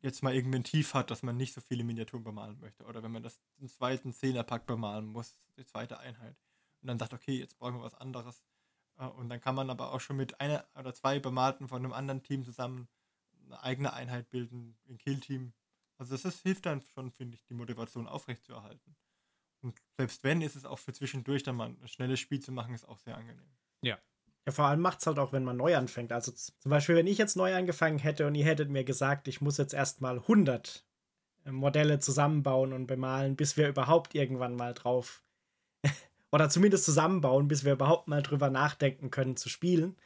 Speaker 5: jetzt mal irgendwie ein Tief hat, dass man nicht so viele Miniaturen bemalen möchte. Oder wenn man das den zweiten Zehnerpack bemalen muss, die zweite Einheit. Und dann sagt, okay, jetzt brauchen wir was anderes. Äh, und dann kann man aber auch schon mit einer oder zwei Bemalten von einem anderen Team zusammen eine eigene Einheit bilden, ein Killteam. Also das ist, hilft dann schon, finde ich, die Motivation aufrechtzuerhalten. Und selbst wenn, ist es auch für zwischendurch dann mal ein schnelles Spiel zu machen, ist auch sehr angenehm.
Speaker 1: Ja.
Speaker 4: Ja, vor allem macht es halt auch, wenn man neu anfängt. Also zum Beispiel, wenn ich jetzt neu angefangen hätte und ihr hättet mir gesagt, ich muss jetzt erstmal 100 äh, Modelle zusammenbauen und bemalen, bis wir überhaupt irgendwann mal drauf *laughs* oder zumindest zusammenbauen, bis wir überhaupt mal drüber nachdenken können zu spielen,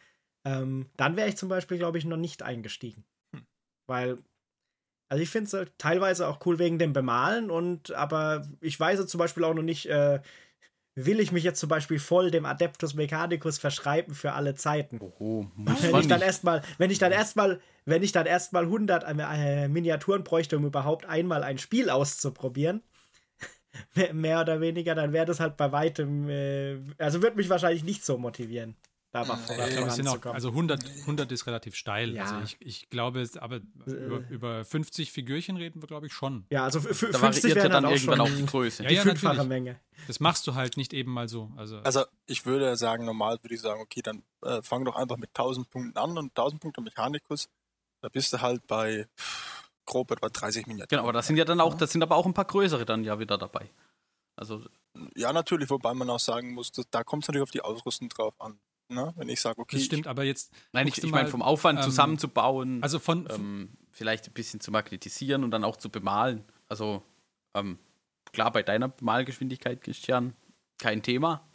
Speaker 4: ähm, dann wäre ich zum Beispiel, glaube ich, noch nicht eingestiegen. Hm. Weil, also ich finde es halt teilweise auch cool wegen dem Bemalen und aber ich weiß zum Beispiel auch noch nicht, äh, will ich mich jetzt zum Beispiel voll dem Adeptus Mechanicus verschreiben für alle Zeiten.
Speaker 3: Oh,
Speaker 4: muss wenn ich dann erstmal, wenn ich dann erstmal, wenn ich dann erstmal 100 äh, Miniaturen bräuchte, um überhaupt einmal ein Spiel auszuprobieren, *laughs* mehr oder weniger, dann wäre das halt bei weitem, äh, also würde mich wahrscheinlich nicht so motivieren. Da war vor,
Speaker 1: äh, auch, also 100, 100 ist relativ steil.
Speaker 4: Ja.
Speaker 1: Also ich, ich glaube, aber äh, über, über 50 Figürchen reden wir, glaube ich, schon.
Speaker 4: Ja, also für,
Speaker 3: da
Speaker 4: 50 wären
Speaker 3: dann
Speaker 4: auch
Speaker 3: irgendwann
Speaker 4: schon
Speaker 3: auch die Größe.
Speaker 4: Die
Speaker 1: Ja, ja,
Speaker 4: fünffache. Menge.
Speaker 1: Das machst du halt nicht eben mal so. Also,
Speaker 2: Also ich würde sagen, normal würde ich sagen, okay, dann äh, fang doch einfach mit 1000 Punkten an und 1000 Punkte Mechanikus. Da bist du halt bei grob etwa 30 Minuten.
Speaker 3: Genau, aber das sind ja dann auch, das sind aber auch ein paar größere dann ja wieder dabei. Also,
Speaker 2: Ja, natürlich, wobei man auch sagen muss, dass, da kommt es natürlich auf die Ausrüstung drauf an. Ne? Wenn ich sage, okay,
Speaker 1: das stimmt, aber jetzt.
Speaker 3: nein, ich, ich meine vom Aufwand
Speaker 1: ähm,
Speaker 3: zusammenzubauen,
Speaker 1: Also von.
Speaker 3: ähm, vielleicht ein bisschen zu magnetisieren und dann auch zu bemalen. Also, ähm, klar, bei deiner Bemalgeschwindigkeit, Christian, kein Thema.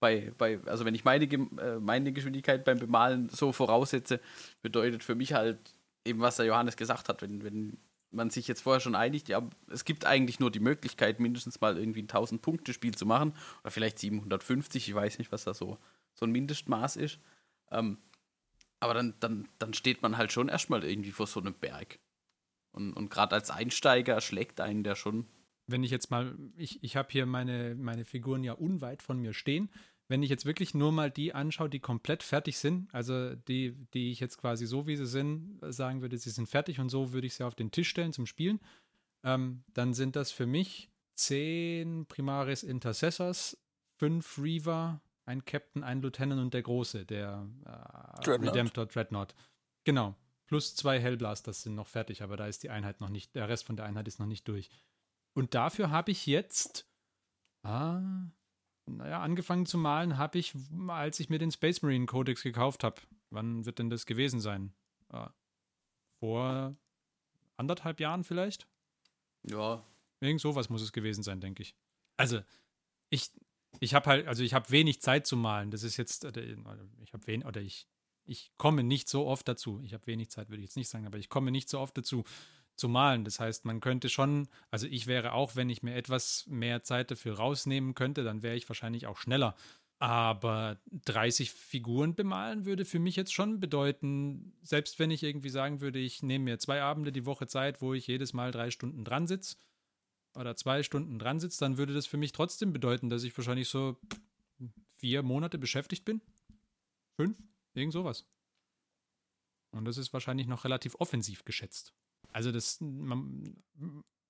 Speaker 3: Bei, bei, also wenn ich meine, äh, meine Geschwindigkeit beim Bemalen so voraussetze, bedeutet für mich halt eben, was der Johannes gesagt hat, wenn, wenn man sich jetzt vorher schon einigt, ja, es gibt eigentlich nur die Möglichkeit, mindestens mal irgendwie ein 1000-Punkte-Spiel zu machen oder vielleicht 750, ich weiß nicht, was da so, so ein Mindestmaß ist. Ähm, aber dann, dann, dann steht man halt schon erstmal irgendwie vor so einem Berg. Und, und gerade als Einsteiger erschlägt einen der schon.
Speaker 1: wenn ich jetzt mal, ich, ich habe hier meine, meine Figuren ja unweit von mir stehen. Wenn ich jetzt wirklich nur mal die anschaue, die komplett fertig sind, also die, die ich jetzt quasi so wie sie sind, sagen würde, sie sind fertig und so würde ich sie auf den Tisch stellen zum Spielen, ähm, dann sind das für mich zehn Primaris Intercessors, fünf Reaver, ein Captain, ein Lieutenant und der Große, der äh,
Speaker 2: Dreadnought.
Speaker 1: Redemptor Dreadnought. Genau. Plus zwei Hellblasters sind noch fertig, aber da ist die Einheit noch nicht, der Rest von der Einheit ist noch nicht durch. Und dafür habe ich jetzt, ah, naja, angefangen zu malen habe ich, als ich mir den Space Marine Codex gekauft habe. Wann wird denn das gewesen sein? Ah, vor anderthalb Jahren vielleicht?
Speaker 3: Ja,
Speaker 1: Irgend sowas muss es gewesen sein, denke ich. Also, ich, ich habe halt, also ich habe wenig Zeit zu malen. Das ist jetzt, ich habe wenig, oder ich, ich komme nicht so oft dazu. Ich habe wenig Zeit, würde ich jetzt nicht sagen, aber ich komme nicht so oft dazu zu malen. Das heißt, man könnte schon, also ich wäre auch, wenn ich mir etwas mehr Zeit dafür rausnehmen könnte, dann wäre ich wahrscheinlich auch schneller. Aber 30 Figuren bemalen würde für mich jetzt schon bedeuten, selbst wenn ich irgendwie sagen würde, ich nehme mir zwei Abende die Woche Zeit, wo ich jedes Mal drei Stunden dran sitze oder zwei Stunden dran sitze, dann würde das für mich trotzdem bedeuten, dass ich wahrscheinlich so vier Monate beschäftigt bin. Fünf? Irgend sowas. Und das ist wahrscheinlich noch relativ offensiv geschätzt. Also das, man,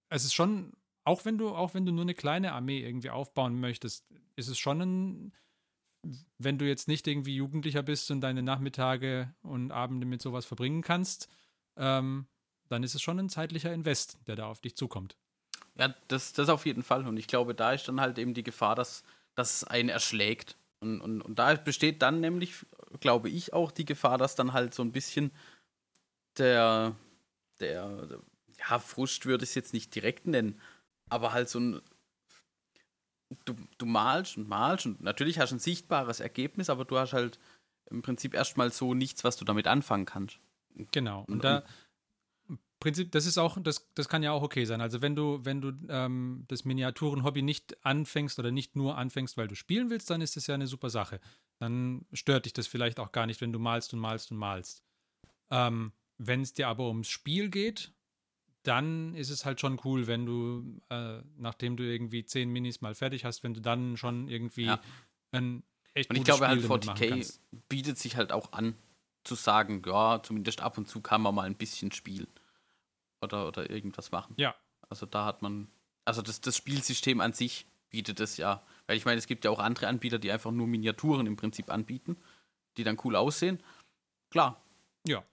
Speaker 1: es ist schon, auch wenn du, auch wenn du nur eine kleine Armee irgendwie aufbauen möchtest, ist es schon ein, wenn du jetzt nicht irgendwie Jugendlicher bist und deine Nachmittage und Abende mit sowas verbringen kannst, ähm, dann ist es schon ein zeitlicher Invest, der da auf dich zukommt.
Speaker 3: Ja das, das auf jeden Fall. Und ich glaube, da ist dann halt eben die Gefahr, dass, dass es einen erschlägt. Und, und, und da besteht dann nämlich, glaube ich, auch die Gefahr, dass dann halt so ein bisschen der, der, ja, Frust würde ich es jetzt nicht direkt nennen, aber halt so ein, du, du malst und malst und natürlich hast du ein sichtbares Ergebnis, aber du hast halt im Prinzip erstmal so nichts, was du damit anfangen kannst.
Speaker 1: Genau. Und
Speaker 3: Und-
Speaker 1: da Prinzip, das ist auch, das, das kann ja auch okay sein. Also wenn du, wenn du ähm, das Miniaturen-Hobby nicht anfängst oder nicht nur anfängst, weil du spielen willst, dann ist das ja eine super Sache. Dann stört dich das vielleicht auch gar nicht, wenn du malst und malst und malst. Ähm, wenn es dir aber ums Spiel geht, dann ist es halt schon cool, wenn du, äh, nachdem du irgendwie zehn Minis mal fertig hast, wenn du dann schon irgendwie
Speaker 3: Ja.
Speaker 1: ein echt
Speaker 3: Und ich
Speaker 1: gutes
Speaker 3: glaube halt,
Speaker 1: Spiel machen
Speaker 3: 40k
Speaker 1: kannst.
Speaker 3: bietet sich halt auch an, zu sagen, ja, zumindest ab und zu kann man mal ein bisschen spielen. Oder, oder irgendwas machen.
Speaker 1: Ja.
Speaker 3: Also da hat man, also das, das Spielsystem an sich bietet es ja. Weil ich meine, es gibt ja auch andere Anbieter, die einfach nur Miniaturen im Prinzip anbieten, die dann cool aussehen. Klar.
Speaker 1: Ja.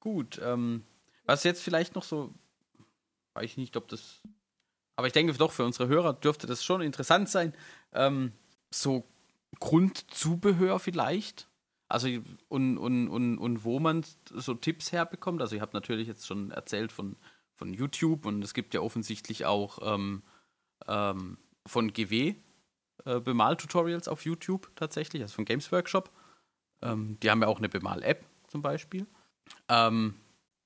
Speaker 3: Gut, ähm, was jetzt vielleicht noch so, weiß ich nicht, ob das. Aber ich denke doch, für unsere Hörer dürfte das schon interessant sein. Ähm, so Grundzubehör vielleicht. Also und, und, und, und wo man so Tipps herbekommt. Also ich habe natürlich jetzt schon erzählt von, von YouTube und es gibt ja offensichtlich auch ähm, ähm, von GW äh, Bemal-Tutorials auf YouTube tatsächlich, also von Games Workshop. Ähm, die haben ja auch eine Bemal-App zum Beispiel. Ähm,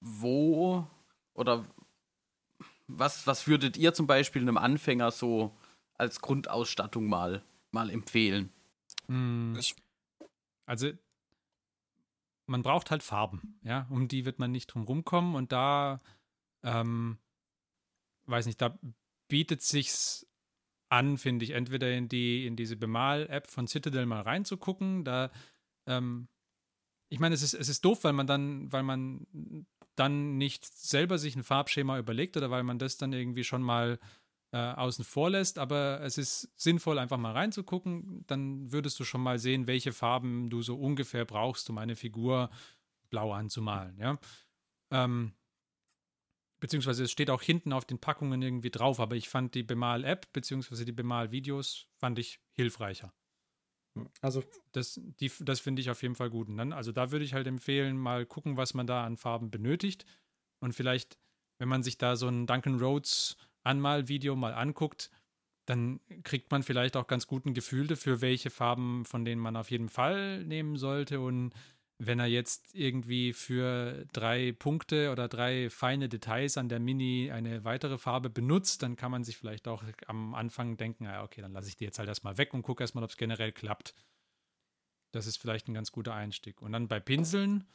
Speaker 3: wo oder was, was würdet ihr zum Beispiel einem Anfänger so als Grundausstattung mal, mal empfehlen?
Speaker 1: Hm. Also man braucht halt Farben, ja, um die wird man nicht drum rumkommen und da, ähm, weiß nicht, da bietet sich's an, finde ich, entweder in die in diese Bemal-App von Citadel mal reinzugucken, da, ähm, ich meine, es ist, es ist doof, weil man dann, weil man dann nicht selber sich ein Farbschema überlegt oder weil man das dann irgendwie schon mal äh, außen vor lässt, aber es ist sinnvoll, einfach mal reinzugucken. Dann würdest du schon mal sehen, welche Farben du so ungefähr brauchst, um eine Figur blau anzumalen, ja. Ähm, beziehungsweise es steht auch hinten auf den Packungen irgendwie drauf, aber ich fand die Bemal-App, beziehungsweise die Bemal-Videos, fand ich hilfreicher. Also das, das finde ich auf jeden Fall gut. Und dann, also da würde ich halt empfehlen, mal gucken, was man da an Farben benötigt. Und vielleicht, wenn man sich da so ein Duncan Rhodes Anmalvideo mal anguckt, dann kriegt man vielleicht auch ganz guten Gefühl dafür, welche Farben von denen man auf jeden Fall nehmen sollte. Und wenn er jetzt irgendwie für drei Punkte oder drei feine Details an der Mini eine weitere Farbe benutzt, dann kann man sich vielleicht auch am Anfang denken, ja, okay, dann lasse ich die jetzt halt erstmal weg und gucke erstmal, ob es generell klappt. Das ist vielleicht ein ganz guter Einstieg. Und dann bei Pinseln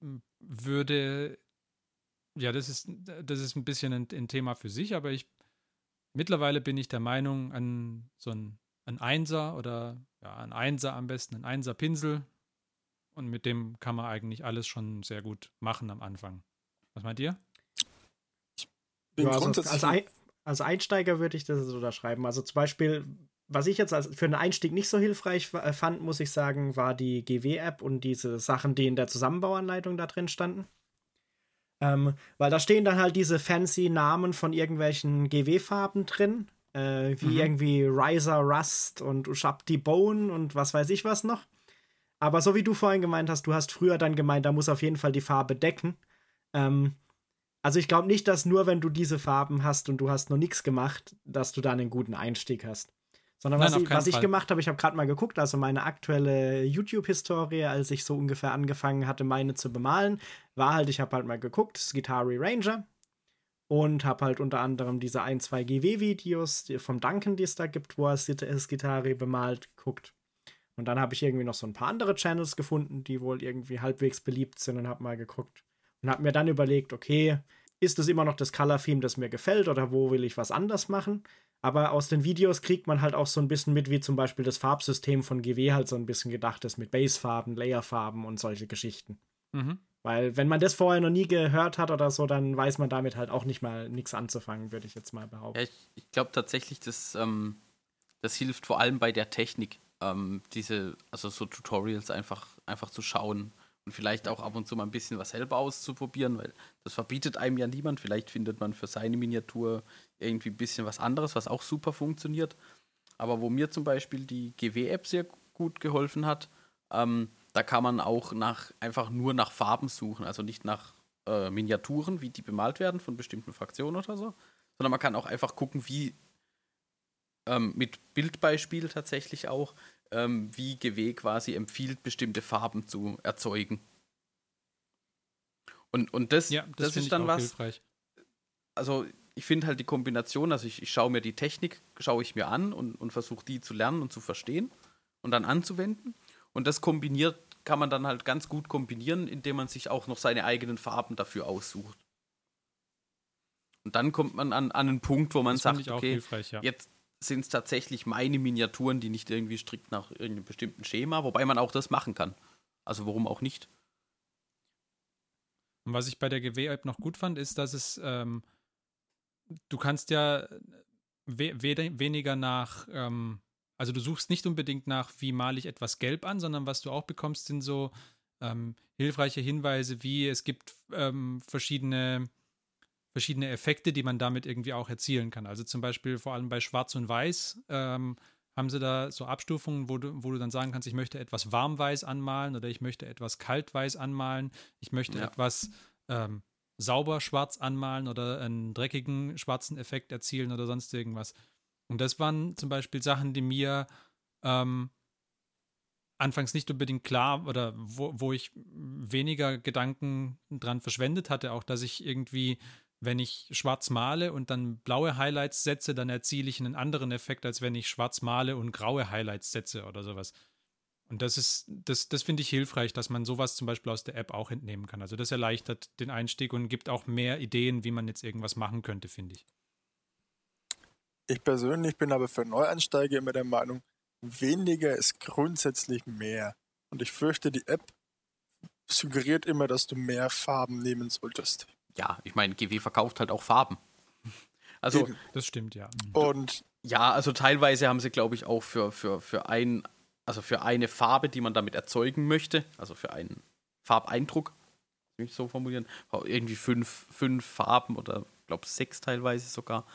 Speaker 1: hm, würde, ja, das ist, das ist ein bisschen ein, ein Thema für sich, aber ich, mittlerweile bin ich der Meinung, an so ein, ein Einser oder ja, ein Einser am besten, ein Einser Pinsel, und mit dem kann man eigentlich alles schon sehr gut machen am Anfang. Was meint ihr?
Speaker 4: Ja, also als, Ein als, Einsteiger würde ich das so da schreiben. Also zum Beispiel, was ich jetzt als, für einen Einstieg nicht so hilfreich fand, muss ich sagen, war die GW-App und diese Sachen, die in der Zusammenbauanleitung da drin standen. Ähm, weil da stehen dann halt diese fancy Namen von irgendwelchen GW-Farben drin, äh, wie mhm. irgendwie Riser Rust und Ushabti Bone und was weiß ich was noch. Aber so wie du vorhin gemeint hast, du hast früher dann gemeint, da muss auf jeden Fall die Farbe decken. Ähm, also ich glaube nicht, dass nur wenn du diese Farben hast und du hast noch nichts gemacht, dass du da einen guten Einstieg hast. Sondern Nein, was, ich, was ich, gemacht habe, ich habe gerade mal geguckt, also meine aktuelle YouTube-Historie, als ich so ungefähr angefangen hatte, meine zu bemalen, war halt, ich habe halt mal geguckt, Skitari Ranger und habe halt unter anderem diese ein, zwei GW-Videos vom Duncan, die es da gibt, wo er Skitari bemalt, guckt. Und dann habe ich irgendwie noch so ein paar andere Channels gefunden, die wohl irgendwie halbwegs beliebt sind und habe mal geguckt. Und habe mir dann überlegt, okay, ist das immer noch das Color-Theme, das mir gefällt oder wo will ich was anders machen? Aber aus den Videos kriegt man halt auch so ein bisschen mit, wie zum Beispiel das Farbsystem von GW halt so ein bisschen gedacht ist, mit Basefarben, Layerfarben und solche Geschichten. Mhm. Weil, wenn man das vorher noch nie gehört hat oder so, dann weiß man damit halt auch nicht mal nichts anzufangen, würde ich jetzt mal behaupten.
Speaker 3: Ja, ich, ich glaube tatsächlich, das, ähm, das hilft vor allem bei der Technik ähm, diese, also so Tutorials einfach, einfach zu schauen und vielleicht auch ab und zu mal ein bisschen was selber auszuprobieren, weil das verbietet einem ja niemand. Vielleicht findet man für seine Miniatur irgendwie ein bisschen was anderes, was auch super funktioniert. Aber wo mir zum Beispiel die GW-App sehr gut geholfen hat, ähm, da kann man auch nach, einfach nur nach Farben suchen, also nicht nach äh, Miniaturen, wie die bemalt werden von bestimmten Fraktionen oder so, sondern man kann auch einfach gucken, wie ähm, mit Bildbeispiel tatsächlich auch, ähm, wie GW quasi empfiehlt, bestimmte Farben zu erzeugen. Und, und das, ja, das, das ist dann was. Hilfreich. Also ich finde halt die Kombination, also ich, ich schaue mir die Technik, schaue ich mir an und, und versuche die zu lernen und zu verstehen und dann anzuwenden. Und das kombiniert, kann man dann halt ganz gut kombinieren, indem man sich auch noch seine eigenen Farben dafür aussucht. Und dann kommt man an, an einen Punkt, wo man das sagt, okay, ja. jetzt, sind es tatsächlich meine Miniaturen, die nicht irgendwie strikt nach irgendeinem bestimmten Schema, wobei man auch das machen kann. Also warum auch nicht?
Speaker 1: Und was ich bei der GW-App noch gut fand, ist, dass es, ähm, du kannst ja we we weniger nach, ähm, also du suchst nicht unbedingt nach, wie male ich etwas gelb an, sondern was du auch bekommst, sind so ähm, hilfreiche Hinweise, wie es gibt ähm, verschiedene verschiedene Effekte, die man damit irgendwie auch erzielen kann. Also zum Beispiel vor allem bei Schwarz und Weiß ähm, haben sie da so Abstufungen, wo du, wo du dann sagen kannst, ich möchte etwas warmweiß anmalen oder ich möchte etwas kaltweiß anmalen, ich möchte
Speaker 3: Ja.
Speaker 1: etwas ähm, sauber schwarz anmalen oder einen dreckigen schwarzen Effekt erzielen oder sonst irgendwas. Und das waren zum Beispiel Sachen, die mir ähm, anfangs nicht unbedingt klar oder wo, wo ich weniger Gedanken dran verschwendet hatte, auch dass ich irgendwie, wenn ich schwarz male und dann blaue Highlights setze, dann erziele ich einen anderen Effekt, als wenn ich schwarz male und graue Highlights setze oder sowas. Und das ist, das, das finde ich hilfreich, dass man sowas zum Beispiel aus der App auch entnehmen kann. Also das erleichtert den Einstieg und gibt auch mehr Ideen, wie man jetzt irgendwas machen könnte, finde ich.
Speaker 2: Ich persönlich bin aber für Neueinsteiger immer der Meinung, weniger ist grundsätzlich mehr. Und ich fürchte, die App suggeriert immer, dass du mehr Farben nehmen solltest.
Speaker 3: Ja, ich meine, GW verkauft halt auch Farben. *laughs* Also.
Speaker 1: Das stimmt, ja.
Speaker 2: Und
Speaker 3: ja, also teilweise haben sie, glaube ich, auch für, für, für ein, also für eine Farbe, die man damit erzeugen möchte, also für einen Farbeindruck, will ich so formulieren, irgendwie fünf, fünf Farben oder ich glaube sechs teilweise sogar.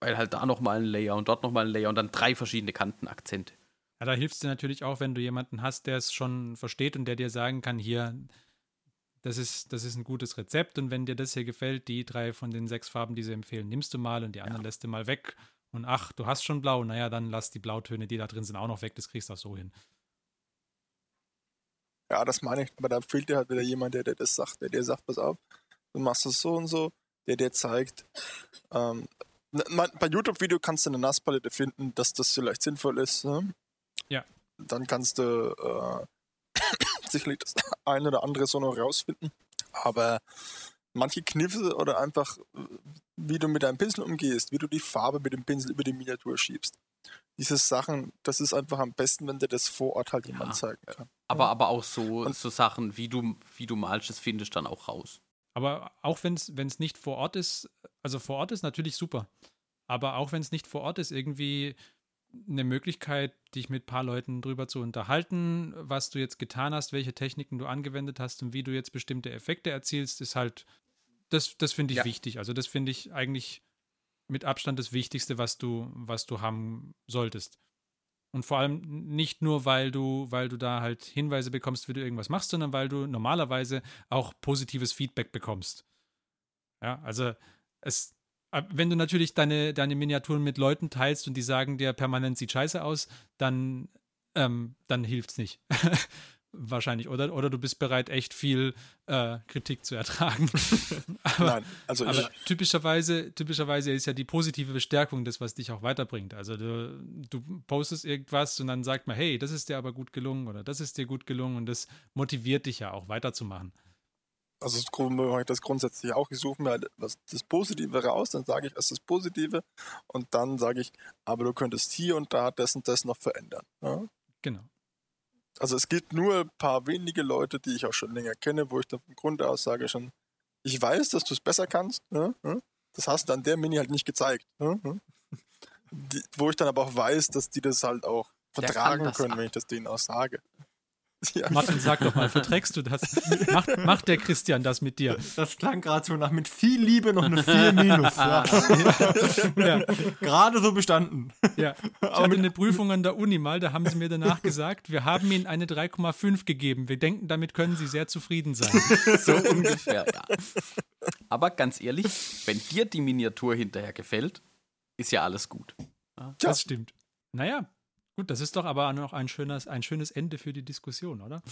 Speaker 3: Weil halt da nochmal ein Layer und dort nochmal ein Layer und dann drei verschiedene Kantenakzente.
Speaker 1: Ja, da hilft es dir natürlich auch, wenn du jemanden hast, der es schon versteht und der dir sagen kann, hier, das ist, das ist ein gutes Rezept und wenn dir das hier gefällt, die drei von den sechs Farben, die sie empfehlen, nimmst du mal und die anderen lässt du mal weg. Und ach, du hast schon blau, naja, dann lass die Blautöne, die da drin sind, auch noch weg, das kriegst du auch so hin.
Speaker 2: ja, das meine ich, aber da fehlt dir halt wieder jemand, der dir das sagt, der dir sagt, pass auf, du machst es so und so, der dir zeigt, ähm, bei YouTube-Video kannst du eine Nasspalette finden, dass das vielleicht sinnvoll ist. Ne?
Speaker 1: Ja.
Speaker 2: Dann kannst du äh, sicherlich das *laughs* eine oder andere so noch rausfinden. Aber manche Kniffe oder einfach, äh, wie du mit deinem Pinsel umgehst, wie du die Farbe mit dem Pinsel über die Miniatur schiebst. Diese Sachen, das ist einfach am besten, wenn dir das vor Ort halt jemand
Speaker 3: Ja.
Speaker 2: zeigen kann.
Speaker 3: Aber, aber auch so,
Speaker 2: Und-
Speaker 3: so Sachen, wie du, wie du malst, das findest du dann auch raus.
Speaker 1: Aber auch wenn es nicht vor Ort ist, also vor Ort ist natürlich super. Aber auch wenn es nicht vor Ort ist, irgendwie eine Möglichkeit, dich mit ein paar Leuten drüber zu unterhalten, was du jetzt getan hast, welche Techniken du angewendet hast und wie du jetzt bestimmte Effekte erzielst, ist halt, das, das finde ich
Speaker 3: Ja.
Speaker 1: wichtig. Also das finde ich eigentlich mit Abstand das Wichtigste, was du, was du haben solltest. Und vor allem nicht nur, weil du, weil du da halt Hinweise bekommst, wie du irgendwas machst, sondern weil du normalerweise auch positives Feedback bekommst. Ja, also es, wenn du natürlich deine, deine Miniaturen mit Leuten teilst und die sagen dir permanent sieht scheiße aus, dann, ähm, dann hilft's nicht. *laughs* Wahrscheinlich. Oder, oder du bist bereit, echt viel äh, Kritik zu ertragen. *laughs* *laughs* aber,
Speaker 2: Nein, also
Speaker 1: aber typischerweise, typischerweise ist ja die positive Bestärkung das, was dich auch weiterbringt. Also du, du postest irgendwas und dann sagt man, hey, das ist dir aber gut gelungen oder das ist dir gut gelungen und das motiviert dich ja auch weiterzumachen.
Speaker 2: Also mache ich das grundsätzlich auch. Ich suche mir halt was, das Positive raus, dann sage ich erst das Positive und dann sage ich, aber du könntest hier und da das und das noch verändern. Ja?
Speaker 1: Genau.
Speaker 2: Also es gibt nur ein paar wenige Leute, die ich auch schon länger kenne, wo ich dann vom Grunde aus sage schon, ich weiß, dass du es besser kannst. Ja? Das hast du an der Mini halt nicht gezeigt. Ja? Die, wo ich dann aber auch weiß, dass die das halt auch vertragen können,
Speaker 3: ab.
Speaker 2: wenn ich das denen auch sage. *laughs* Ja.
Speaker 1: Martin, sag doch mal, verträgst du das? Macht, macht der Christian das mit dir?
Speaker 5: Das klang gerade so nach mit viel Liebe noch eine 4 minus. ja.
Speaker 1: Ja, *laughs*
Speaker 5: Gerade so bestanden.
Speaker 1: ja. Ich hatte eine Prüfung an der Uni mal, da haben sie mir danach gesagt, wir haben ihnen eine 3,5 gegeben. Wir denken, damit können sie sehr zufrieden sein. *laughs*
Speaker 3: So ungefähr, ja. Aber ganz ehrlich, wenn dir die Miniatur hinterher gefällt, ist ja alles gut.
Speaker 1: Das stimmt. Naja, gut, das ist doch aber noch ein schönes, ein schönes Ende für die Diskussion, oder?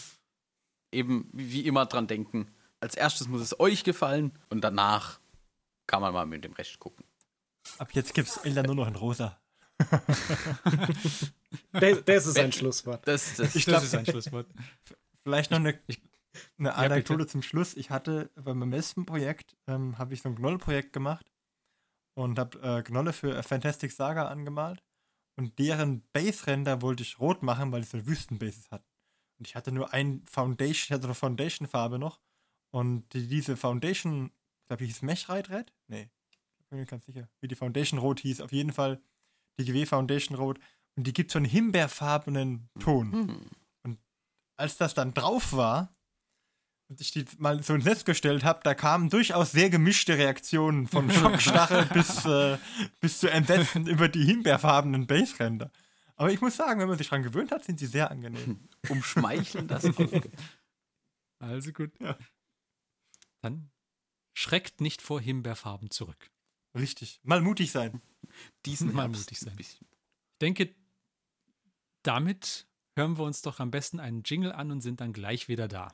Speaker 3: Eben wie immer dran denken. Als erstes muss es euch gefallen und danach kann man mal mit dem Rest gucken.
Speaker 5: Ab jetzt gibt's Elder nur noch in rosa. *laughs*
Speaker 4: Das, das ist ein Schlusswort.
Speaker 3: Das, das,
Speaker 5: Ich
Speaker 1: Das
Speaker 5: glaub-
Speaker 1: ist ein Schlusswort. *laughs*
Speaker 5: Vielleicht noch eine, eine
Speaker 1: Ja,
Speaker 5: Anekdote zum Schluss. Ich hatte bei meinem letzten Projekt, ähm, habe ich so ein Gnoll-Projekt gemacht und habe äh, Gnolle für Fantastic Saga angemalt. Und deren Base-Render wollte ich rot machen, weil die so Wüstenbases hatten. Und ich hatte nur ein Foundation, ich hatte eine Foundation-Farbe noch. Und die, diese Foundation, ich glaube, die hieß Mechrite Red? Nee, ich bin mir ganz sicher, wie die Foundation Rot hieß. Auf jeden Fall die GW Foundation Rot. Und die gibt so einen himbeerfarbenen Ton
Speaker 3: hm.
Speaker 5: als das dann drauf war, ich die mal so ins Netz gestellt habe, da kamen durchaus sehr gemischte Reaktionen von *laughs* Schockstachel bis, äh, bis zu Entsetzen über die himbeerfarbenen Baseränder. Aber ich muss sagen, wenn man sich dran gewöhnt hat, sind sie sehr angenehm. *laughs*
Speaker 3: Umschmeicheln das Auge.
Speaker 1: Also gut.
Speaker 5: Ja.
Speaker 1: Dann schreckt nicht vor Himbeerfarben zurück.
Speaker 5: Richtig. Mal mutig sein.
Speaker 3: Diesen
Speaker 1: Mal
Speaker 3: Herbst
Speaker 1: mutig sein. Ich denke, damit hören wir uns doch am besten einen Jingle an und sind dann gleich wieder da.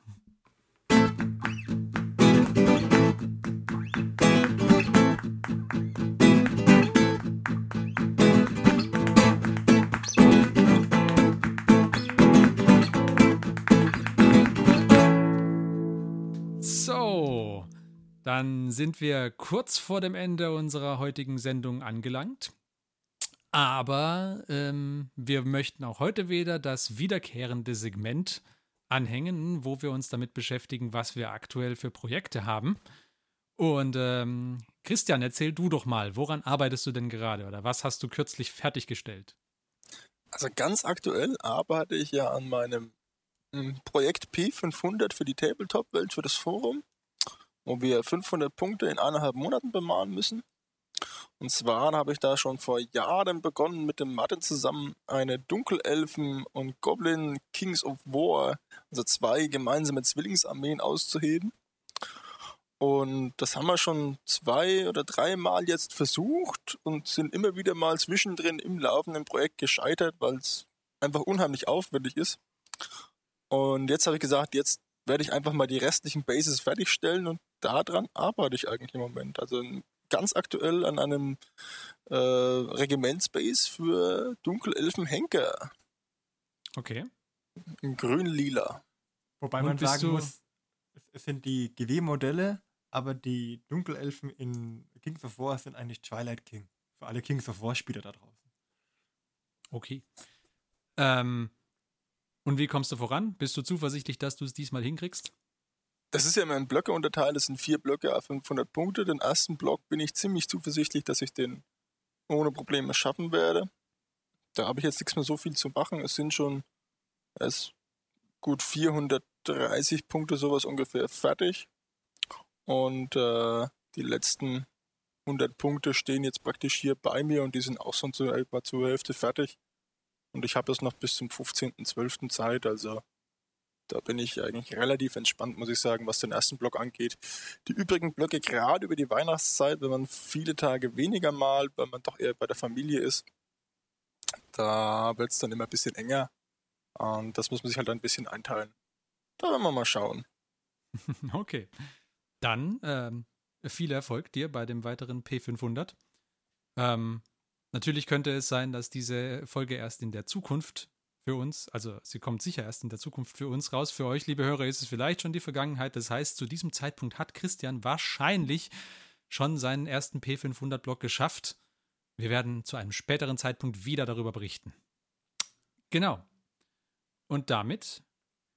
Speaker 1: Dann sind wir kurz vor dem Ende unserer heutigen Sendung angelangt. Aber ähm, wir möchten auch heute wieder das wiederkehrende Segment anhängen, wo wir uns damit beschäftigen, was wir aktuell für Projekte haben. Und ähm, Christian, erzähl du doch mal, woran arbeitest du denn gerade oder was hast du kürzlich fertiggestellt?
Speaker 2: Also ganz aktuell arbeite ich ja an meinem mm, Projekt P500 für die Tabletop-Welt, für das Forum, wo wir 500 Punkte in eineinhalb Monaten bemalen müssen. Und zwar habe ich da schon vor Jahren begonnen, mit dem Martin zusammen eine Dunkelelfen und Goblin Kings of War, also zwei gemeinsame Zwillingsarmeen auszuheben. Und das haben wir schon zwei oder dreimal jetzt versucht und sind immer wieder mal zwischendrin im laufenden Projekt gescheitert, weil es einfach unheimlich aufwendig ist. Und jetzt habe ich gesagt, jetzt werde ich einfach mal die restlichen Bases fertigstellen und daran arbeite ich eigentlich im Moment. Also ganz aktuell an einem äh, Regimentsbase für Dunkelelfen Henker
Speaker 1: Okay.
Speaker 2: in grün-lila.
Speaker 5: Wobei
Speaker 1: Und
Speaker 5: man sagen muss, es, es sind die GW-Modelle, aber die Dunkelelfen in Kings of War sind eigentlich Twilight King. Für alle Kings of War-Spieler da draußen.
Speaker 1: Okay. Ähm, und wie kommst du voran? Bist du zuversichtlich, dass du es diesmal hinkriegst?
Speaker 2: Das ist ja immer in Blöcke unterteilt, es sind vier Blöcke auf 500 Punkte. Den ersten Block bin ich ziemlich zuversichtlich, dass ich den ohne Probleme schaffen werde. Da habe ich jetzt nichts mehr so viel zu machen. Es sind schon es gut 430 Punkte, sowas ungefähr fertig. Und äh, die letzten 100 Punkte stehen jetzt praktisch hier bei mir und die sind auch schon zu, etwa zur Hälfte fertig. Und ich habe jetzt noch bis zum 15.12. Zeit, also da bin ich eigentlich relativ entspannt, muss ich sagen, was den ersten Block angeht. Die übrigen Blöcke, gerade über die Weihnachtszeit, wenn man viele Tage weniger malt, weil man doch eher bei der Familie ist, da wird es dann immer ein bisschen enger. Und das muss man sich halt ein bisschen einteilen. Da werden wir mal schauen. *laughs*
Speaker 1: Okay. Dann ähm, viel Erfolg dir bei dem weiteren P500. Ähm, natürlich könnte es sein, dass diese Folge erst in der Zukunft für uns, also sie kommt sicher erst in der Zukunft für uns raus. Für euch, liebe Hörer, ist es vielleicht schon die Vergangenheit. Das heißt, zu diesem Zeitpunkt hat Christian wahrscheinlich schon seinen ersten P500-Block geschafft. Wir werden zu einem späteren Zeitpunkt wieder darüber berichten. Genau. Und damit,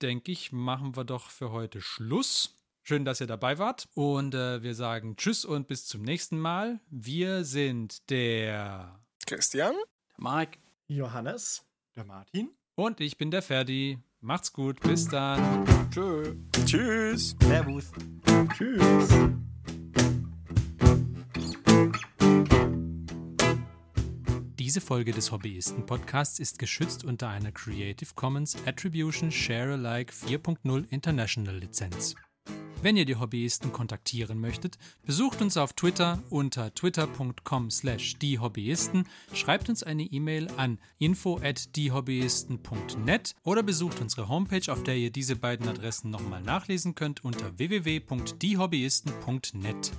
Speaker 1: denke ich, machen wir doch für heute Schluss. Schön, dass ihr dabei wart. Und äh, wir sagen Tschüss und bis zum nächsten Mal. Wir sind der.
Speaker 2: Christian?
Speaker 3: Marek,
Speaker 4: Johannes.
Speaker 5: Der Martin?
Speaker 1: Und ich bin der Ferdi. Macht's gut. Bis dann.
Speaker 3: tschö.
Speaker 2: Tschüss!
Speaker 5: Servus.
Speaker 4: Tschüss.
Speaker 1: Diese Folge des Hobbyisten-Podcasts ist geschützt unter einer Creative Commons Attribution Share Alike 4.0 International Lizenz. Wenn ihr die Hobbyisten kontaktieren möchtet, besucht uns auf Twitter unter twitter.com slash diehobbyisten, schreibt uns eine E-Mail an info at diehobbyisten.net oder besucht unsere Homepage, auf der ihr diese beiden Adressen nochmal nachlesen könnt unter www.diehobbyisten.net.